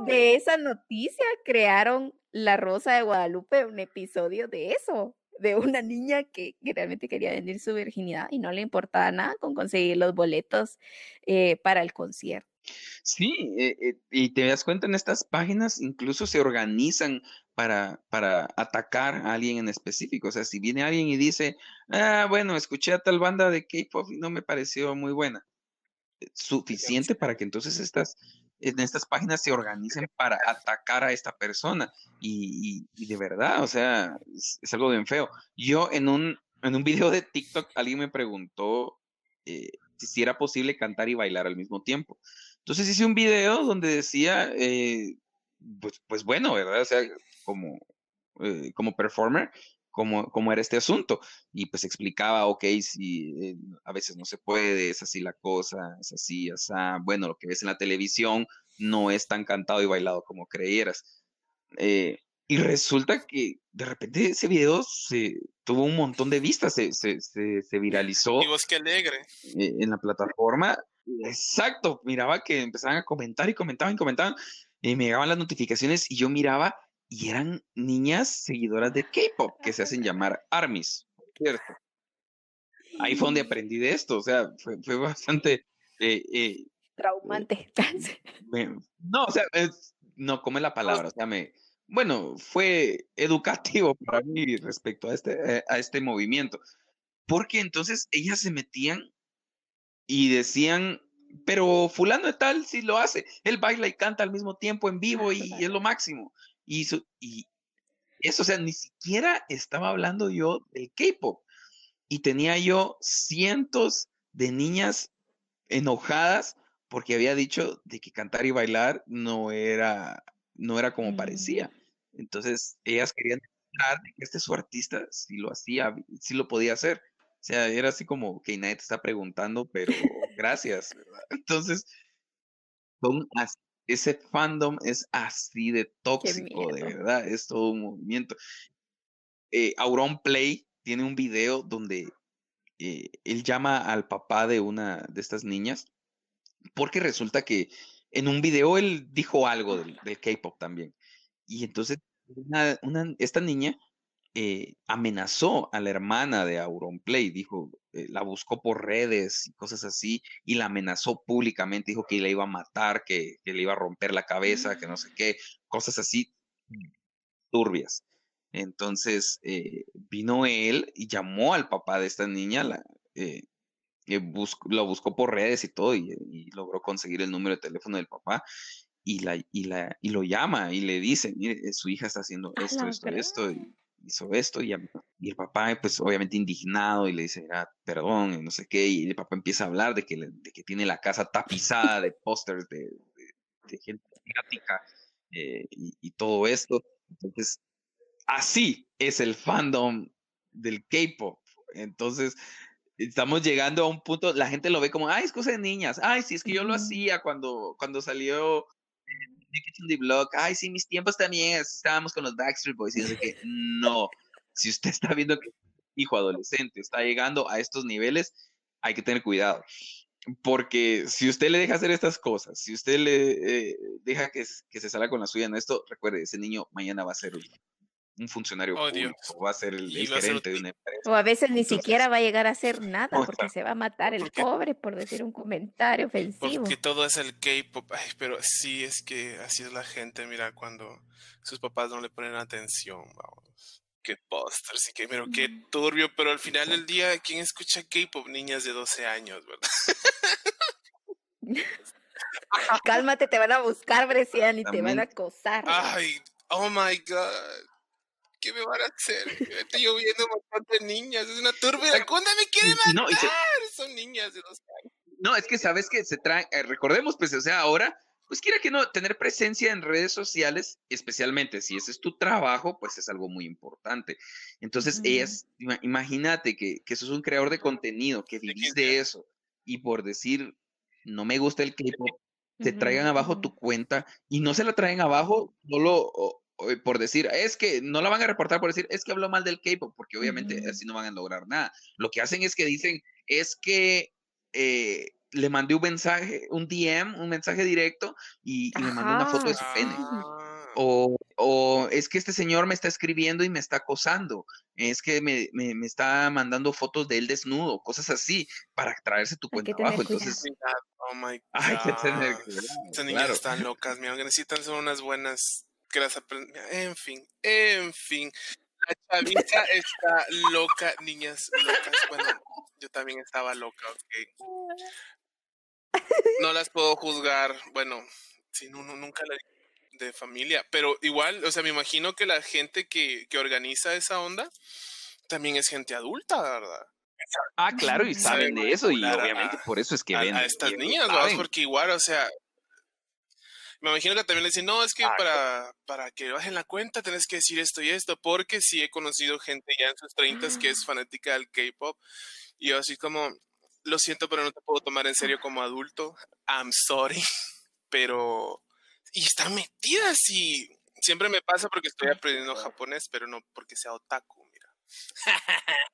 de esa noticia crearon La Rosa de Guadalupe, un episodio de eso, de una niña que, que realmente quería vender su virginidad y no le importaba nada con conseguir los boletos eh, para el concierto. Sí, eh, eh, y te das cuenta en estas páginas incluso se organizan para, para atacar a alguien en específico. O sea, si viene alguien y dice, ah, bueno, escuché a tal banda de K-pop y no me pareció muy buena, eh, suficiente para que entonces estas, en estas páginas se organicen para atacar a esta persona. Y, y- y de verdad, o sea, es, es algo bien feo. Yo en un, en un video de TikTok, alguien me preguntó eh, si era posible cantar y bailar al mismo tiempo. Entonces hice un video donde decía, eh, pues, pues bueno, ¿verdad? O sea, como, eh, como performer, cómo, cómo era este asunto. Y pues explicaba, ok, si eh, a veces no se puede, es así la cosa, es así, así, bueno, lo que ves en la televisión no es tan cantado y bailado como creyeras. Eh, y resulta que de repente ese video se tuvo un montón de vistas, se, se, se, se viralizó Y vos qué alegre. eh, en la plataforma. Exacto, miraba que empezaban a comentar y comentaban y comentaban y me llegaban las notificaciones y yo miraba y eran niñas seguidoras de K-pop que se hacen llamar por cierto. Ahí fue donde aprendí de esto, o sea, fue, fue bastante... eh, eh, Traumante. me- no, o sea, es- no, come la palabra, o sea, me... Bueno, fue educativo para mí respecto a este, eh, a este movimiento, porque entonces ellas se metían y decían, pero fulano de tal sí lo hace, él baila y canta al mismo tiempo en vivo y es lo máximo. Y, su- y eso, o sea, ni siquiera estaba hablando yo del K-pop. Y tenía yo cientos de niñas enojadas porque había dicho de que cantar y bailar no era, no era como Mm. parecía. Entonces, ellas querían demostrar que este su artista sí lo hacía, sí lo podía hacer. O sea, era así como que nadie te está preguntando, pero gracias, ¿verdad? Entonces, son as- ese fandom es así de tóxico, de verdad, es todo un movimiento. Eh, Auron Play tiene un video donde eh, él llama al papá de una de estas niñas, porque resulta que en un video él dijo algo del, del K-pop también. Y entonces una- una- esta niña eh, amenazó a la hermana de Auronplay, dijo, eh, la buscó por redes y cosas así, y la amenazó públicamente, dijo que la iba a matar, que, que le iba a romper la cabeza, que no sé qué, cosas así turbias. Entonces eh, vino él y llamó al papá de esta niña, la, eh, eh, bus- lo buscó por redes y todo, y, y logró conseguir el número de teléfono del papá. Y, la, y, la, y lo llama y le dice, mire, su hija está haciendo esto, esto, esto, y hizo esto y, y el papá, pues obviamente indignado, y le dice, ah, perdón, y no sé qué, y el papá empieza a hablar de que, de que tiene la casa tapizada de pósters de, de, gente asiática eh, y, y, todo esto. Entonces, así es el fandom del K-pop. Entonces, estamos llegando a un punto, la gente lo ve como, ay, es cosa de niñas, ay, sí, es que yo lo hacía cuando, cuando salió the Block, ay, sí, mis tiempos también estábamos con los Backstreet Boys y qué. No, si usted está viendo que hijo adolescente está llegando a estos niveles, hay que tener cuidado. Porque si usted le deja hacer estas cosas, si usted le eh, deja que, que, se salga con la suya en esto, recuerde, ese niño mañana va a ser un funcionario oh, público, va a ser el, el gerente de una empresa. O a veces ni siquiera va a llegar a hacer nada porque se va a matar el porque, pobre por decir un comentario ofensivo. Porque todo es el K-pop, pero sí es que así es la gente, mira, cuando sus papás no le ponen atención, vamos. Qué póster, sí que, pero qué turbio, pero al final del día, ¿quién escucha K-pop? Niñas de 12 años, ¿verdad? Cálmate, te van a buscar, Brescian, y te van a acosar. Ay, oh my god. ¿Qué me van a hacer? Estoy lloviendo un montón de niñas, es una turbia. ¿Cuándo me quieren matar? No, se... Son niñas de dos años. No, es que sabes que se traen, eh, recordemos, pues, o sea, ahora, pues quiera que no, tener presencia en redes sociales, especialmente si ese es tu trabajo, pues es algo muy importante. Entonces, mm. es, imagínate que, que sos un creador de contenido, que vivís de eso, y por decir, no me gusta el K-pop, te traigan abajo tu cuenta y no se la traen abajo solo por decir, es que no la van a reportar por decir, es que habló mal del K-pop, porque obviamente así no van a lograr nada. Lo que hacen es que dicen, es que eh, le mandé un mensaje, un DM, un mensaje directo y, y me mandó una foto de su pene. O, o, es que este señor me está escribiendo y me está acosando. Es que me, me, me está mandando fotos de él desnudo, cosas así, para traerse tu cuenta abajo. Entonces, oh my God. Hay que tener Estas niñas están locas, mira, necesitan ser unas buenas que las En fin, en fin. La chavita está loca, niñas locas. Bueno, yo también estaba loca, ok. No las puedo juzgar. Bueno, si no, nunca la de familia. Pero igual, o sea, me imagino que la gente que, que organiza esa onda también es gente adulta, ¿verdad? Ah, claro, y saben de eso, y obviamente por eso es que ven. A estas niñas, ¿no? Porque igual, o sea, me imagino que también le dicen, no, es que ah, para, para que bajen la cuenta tenés que decir esto y esto, porque sí he conocido gente ya en sus 30 que es ah. fanática del K-pop, y yo así como, lo siento, pero no te puedo tomar en serio como adulto, I'm sorry, pero, y están metidas y siempre me pasa porque estoy aprendiendo japonés, pero no porque sea otaku, mira.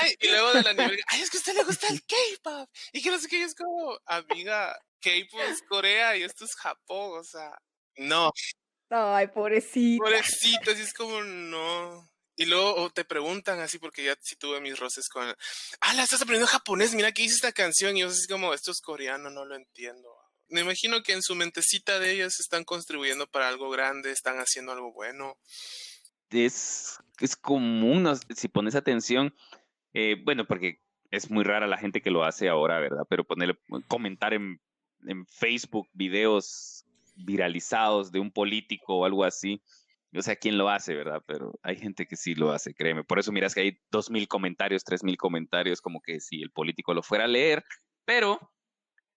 Ay, y luego de la nivel, ay, es que a usted le gusta el K-pop. Y que no sé qué, es como, amiga, K-pop es Corea y esto es Japón, o sea, no. Ay, pobrecito. Pobrecito, así es como, no. Y luego te preguntan así, porque ya sí tuve mis roces con. Ah, la estás aprendiendo japonés, mira que hice esta canción. Y yo así como, esto es coreano, no lo entiendo. Me imagino que en su mentecita de ellas están contribuyendo para algo grande, están haciendo algo bueno. Es, es común, si pones atención, eh, bueno, porque es muy rara la gente que lo hace ahora, ¿verdad? Pero ponerle, comentar en en Facebook videos viralizados de un político o algo así. O sea, ¿quién lo hace, verdad? Pero hay gente que sí lo hace, créeme. Por eso miras que hay dos mil comentarios, tres mil comentarios, como que si el político lo fuera a leer. Pero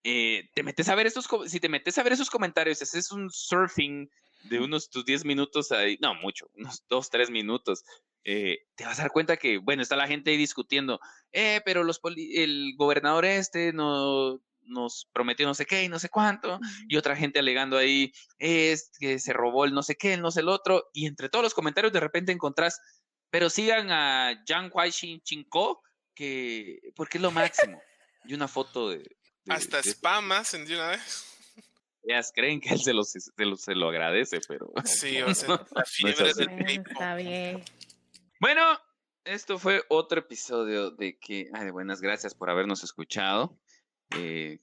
eh, te metes a ver estos, si te metes a ver esos comentarios, haces un surfing de unos tus 10 minutos ahí, no, mucho, unos 2, 3 minutos, eh, te vas a dar cuenta que, bueno, está la gente ahí discutiendo, eh, pero los el gobernador este no, nos prometió no sé qué y no sé cuánto, y otra gente alegando ahí es que se robó el no sé qué, el no sé el otro, y entre todos los comentarios de repente encontrás, pero sigan a Yang Huai Chinko, que, porque es lo máximo, y una foto de... Hasta de, spamas en de una vez. Ellas creen que él se lo, se lo, se lo agradece, pero... Sí, o sea, la fiebre del Está bien. Bueno, esto fue otro episodio de que, ay, buenas gracias por habernos escuchado eh,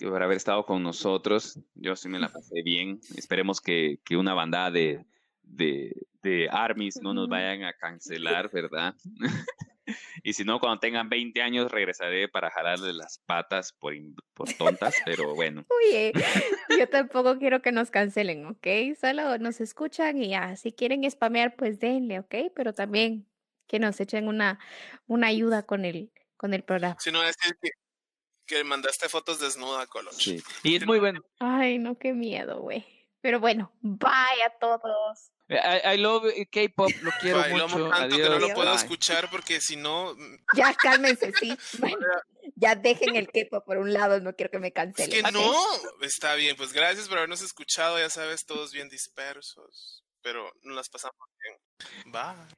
por haber estado con nosotros. Yo sí me la pasé bien. Esperemos que, que una bandada de, de, de armies no nos vayan a cancelar, ¿verdad? y si no, cuando tengan 20 años regresaré para jalarle las patas por, por tontas, pero bueno. Oye, yo tampoco quiero que nos cancelen, ¿ok? Solo nos escuchan y ya, si quieren spamear, pues denle, ¿ok? Pero también que nos echen una, una ayuda con el, con el programa. Si no, es que, que, que mandaste fotos desnuda, Coloch. Sí. Y es muy bueno. Ay, no, qué miedo, güey. Pero bueno, bye a todos. I, I love K-pop, lo quiero Ay, lo amo mucho. tanto que no lo puedo Bye. escuchar porque si no, mm, Ya cálmense, sí. Bueno, ya dejen el quepo por un lado, no quiero que me es cancelen. que ¿ok? no. Está bien, pues gracias por habernos escuchado, ya sabes, todos bien dispersos, pero nos las pasamos bien. Bye.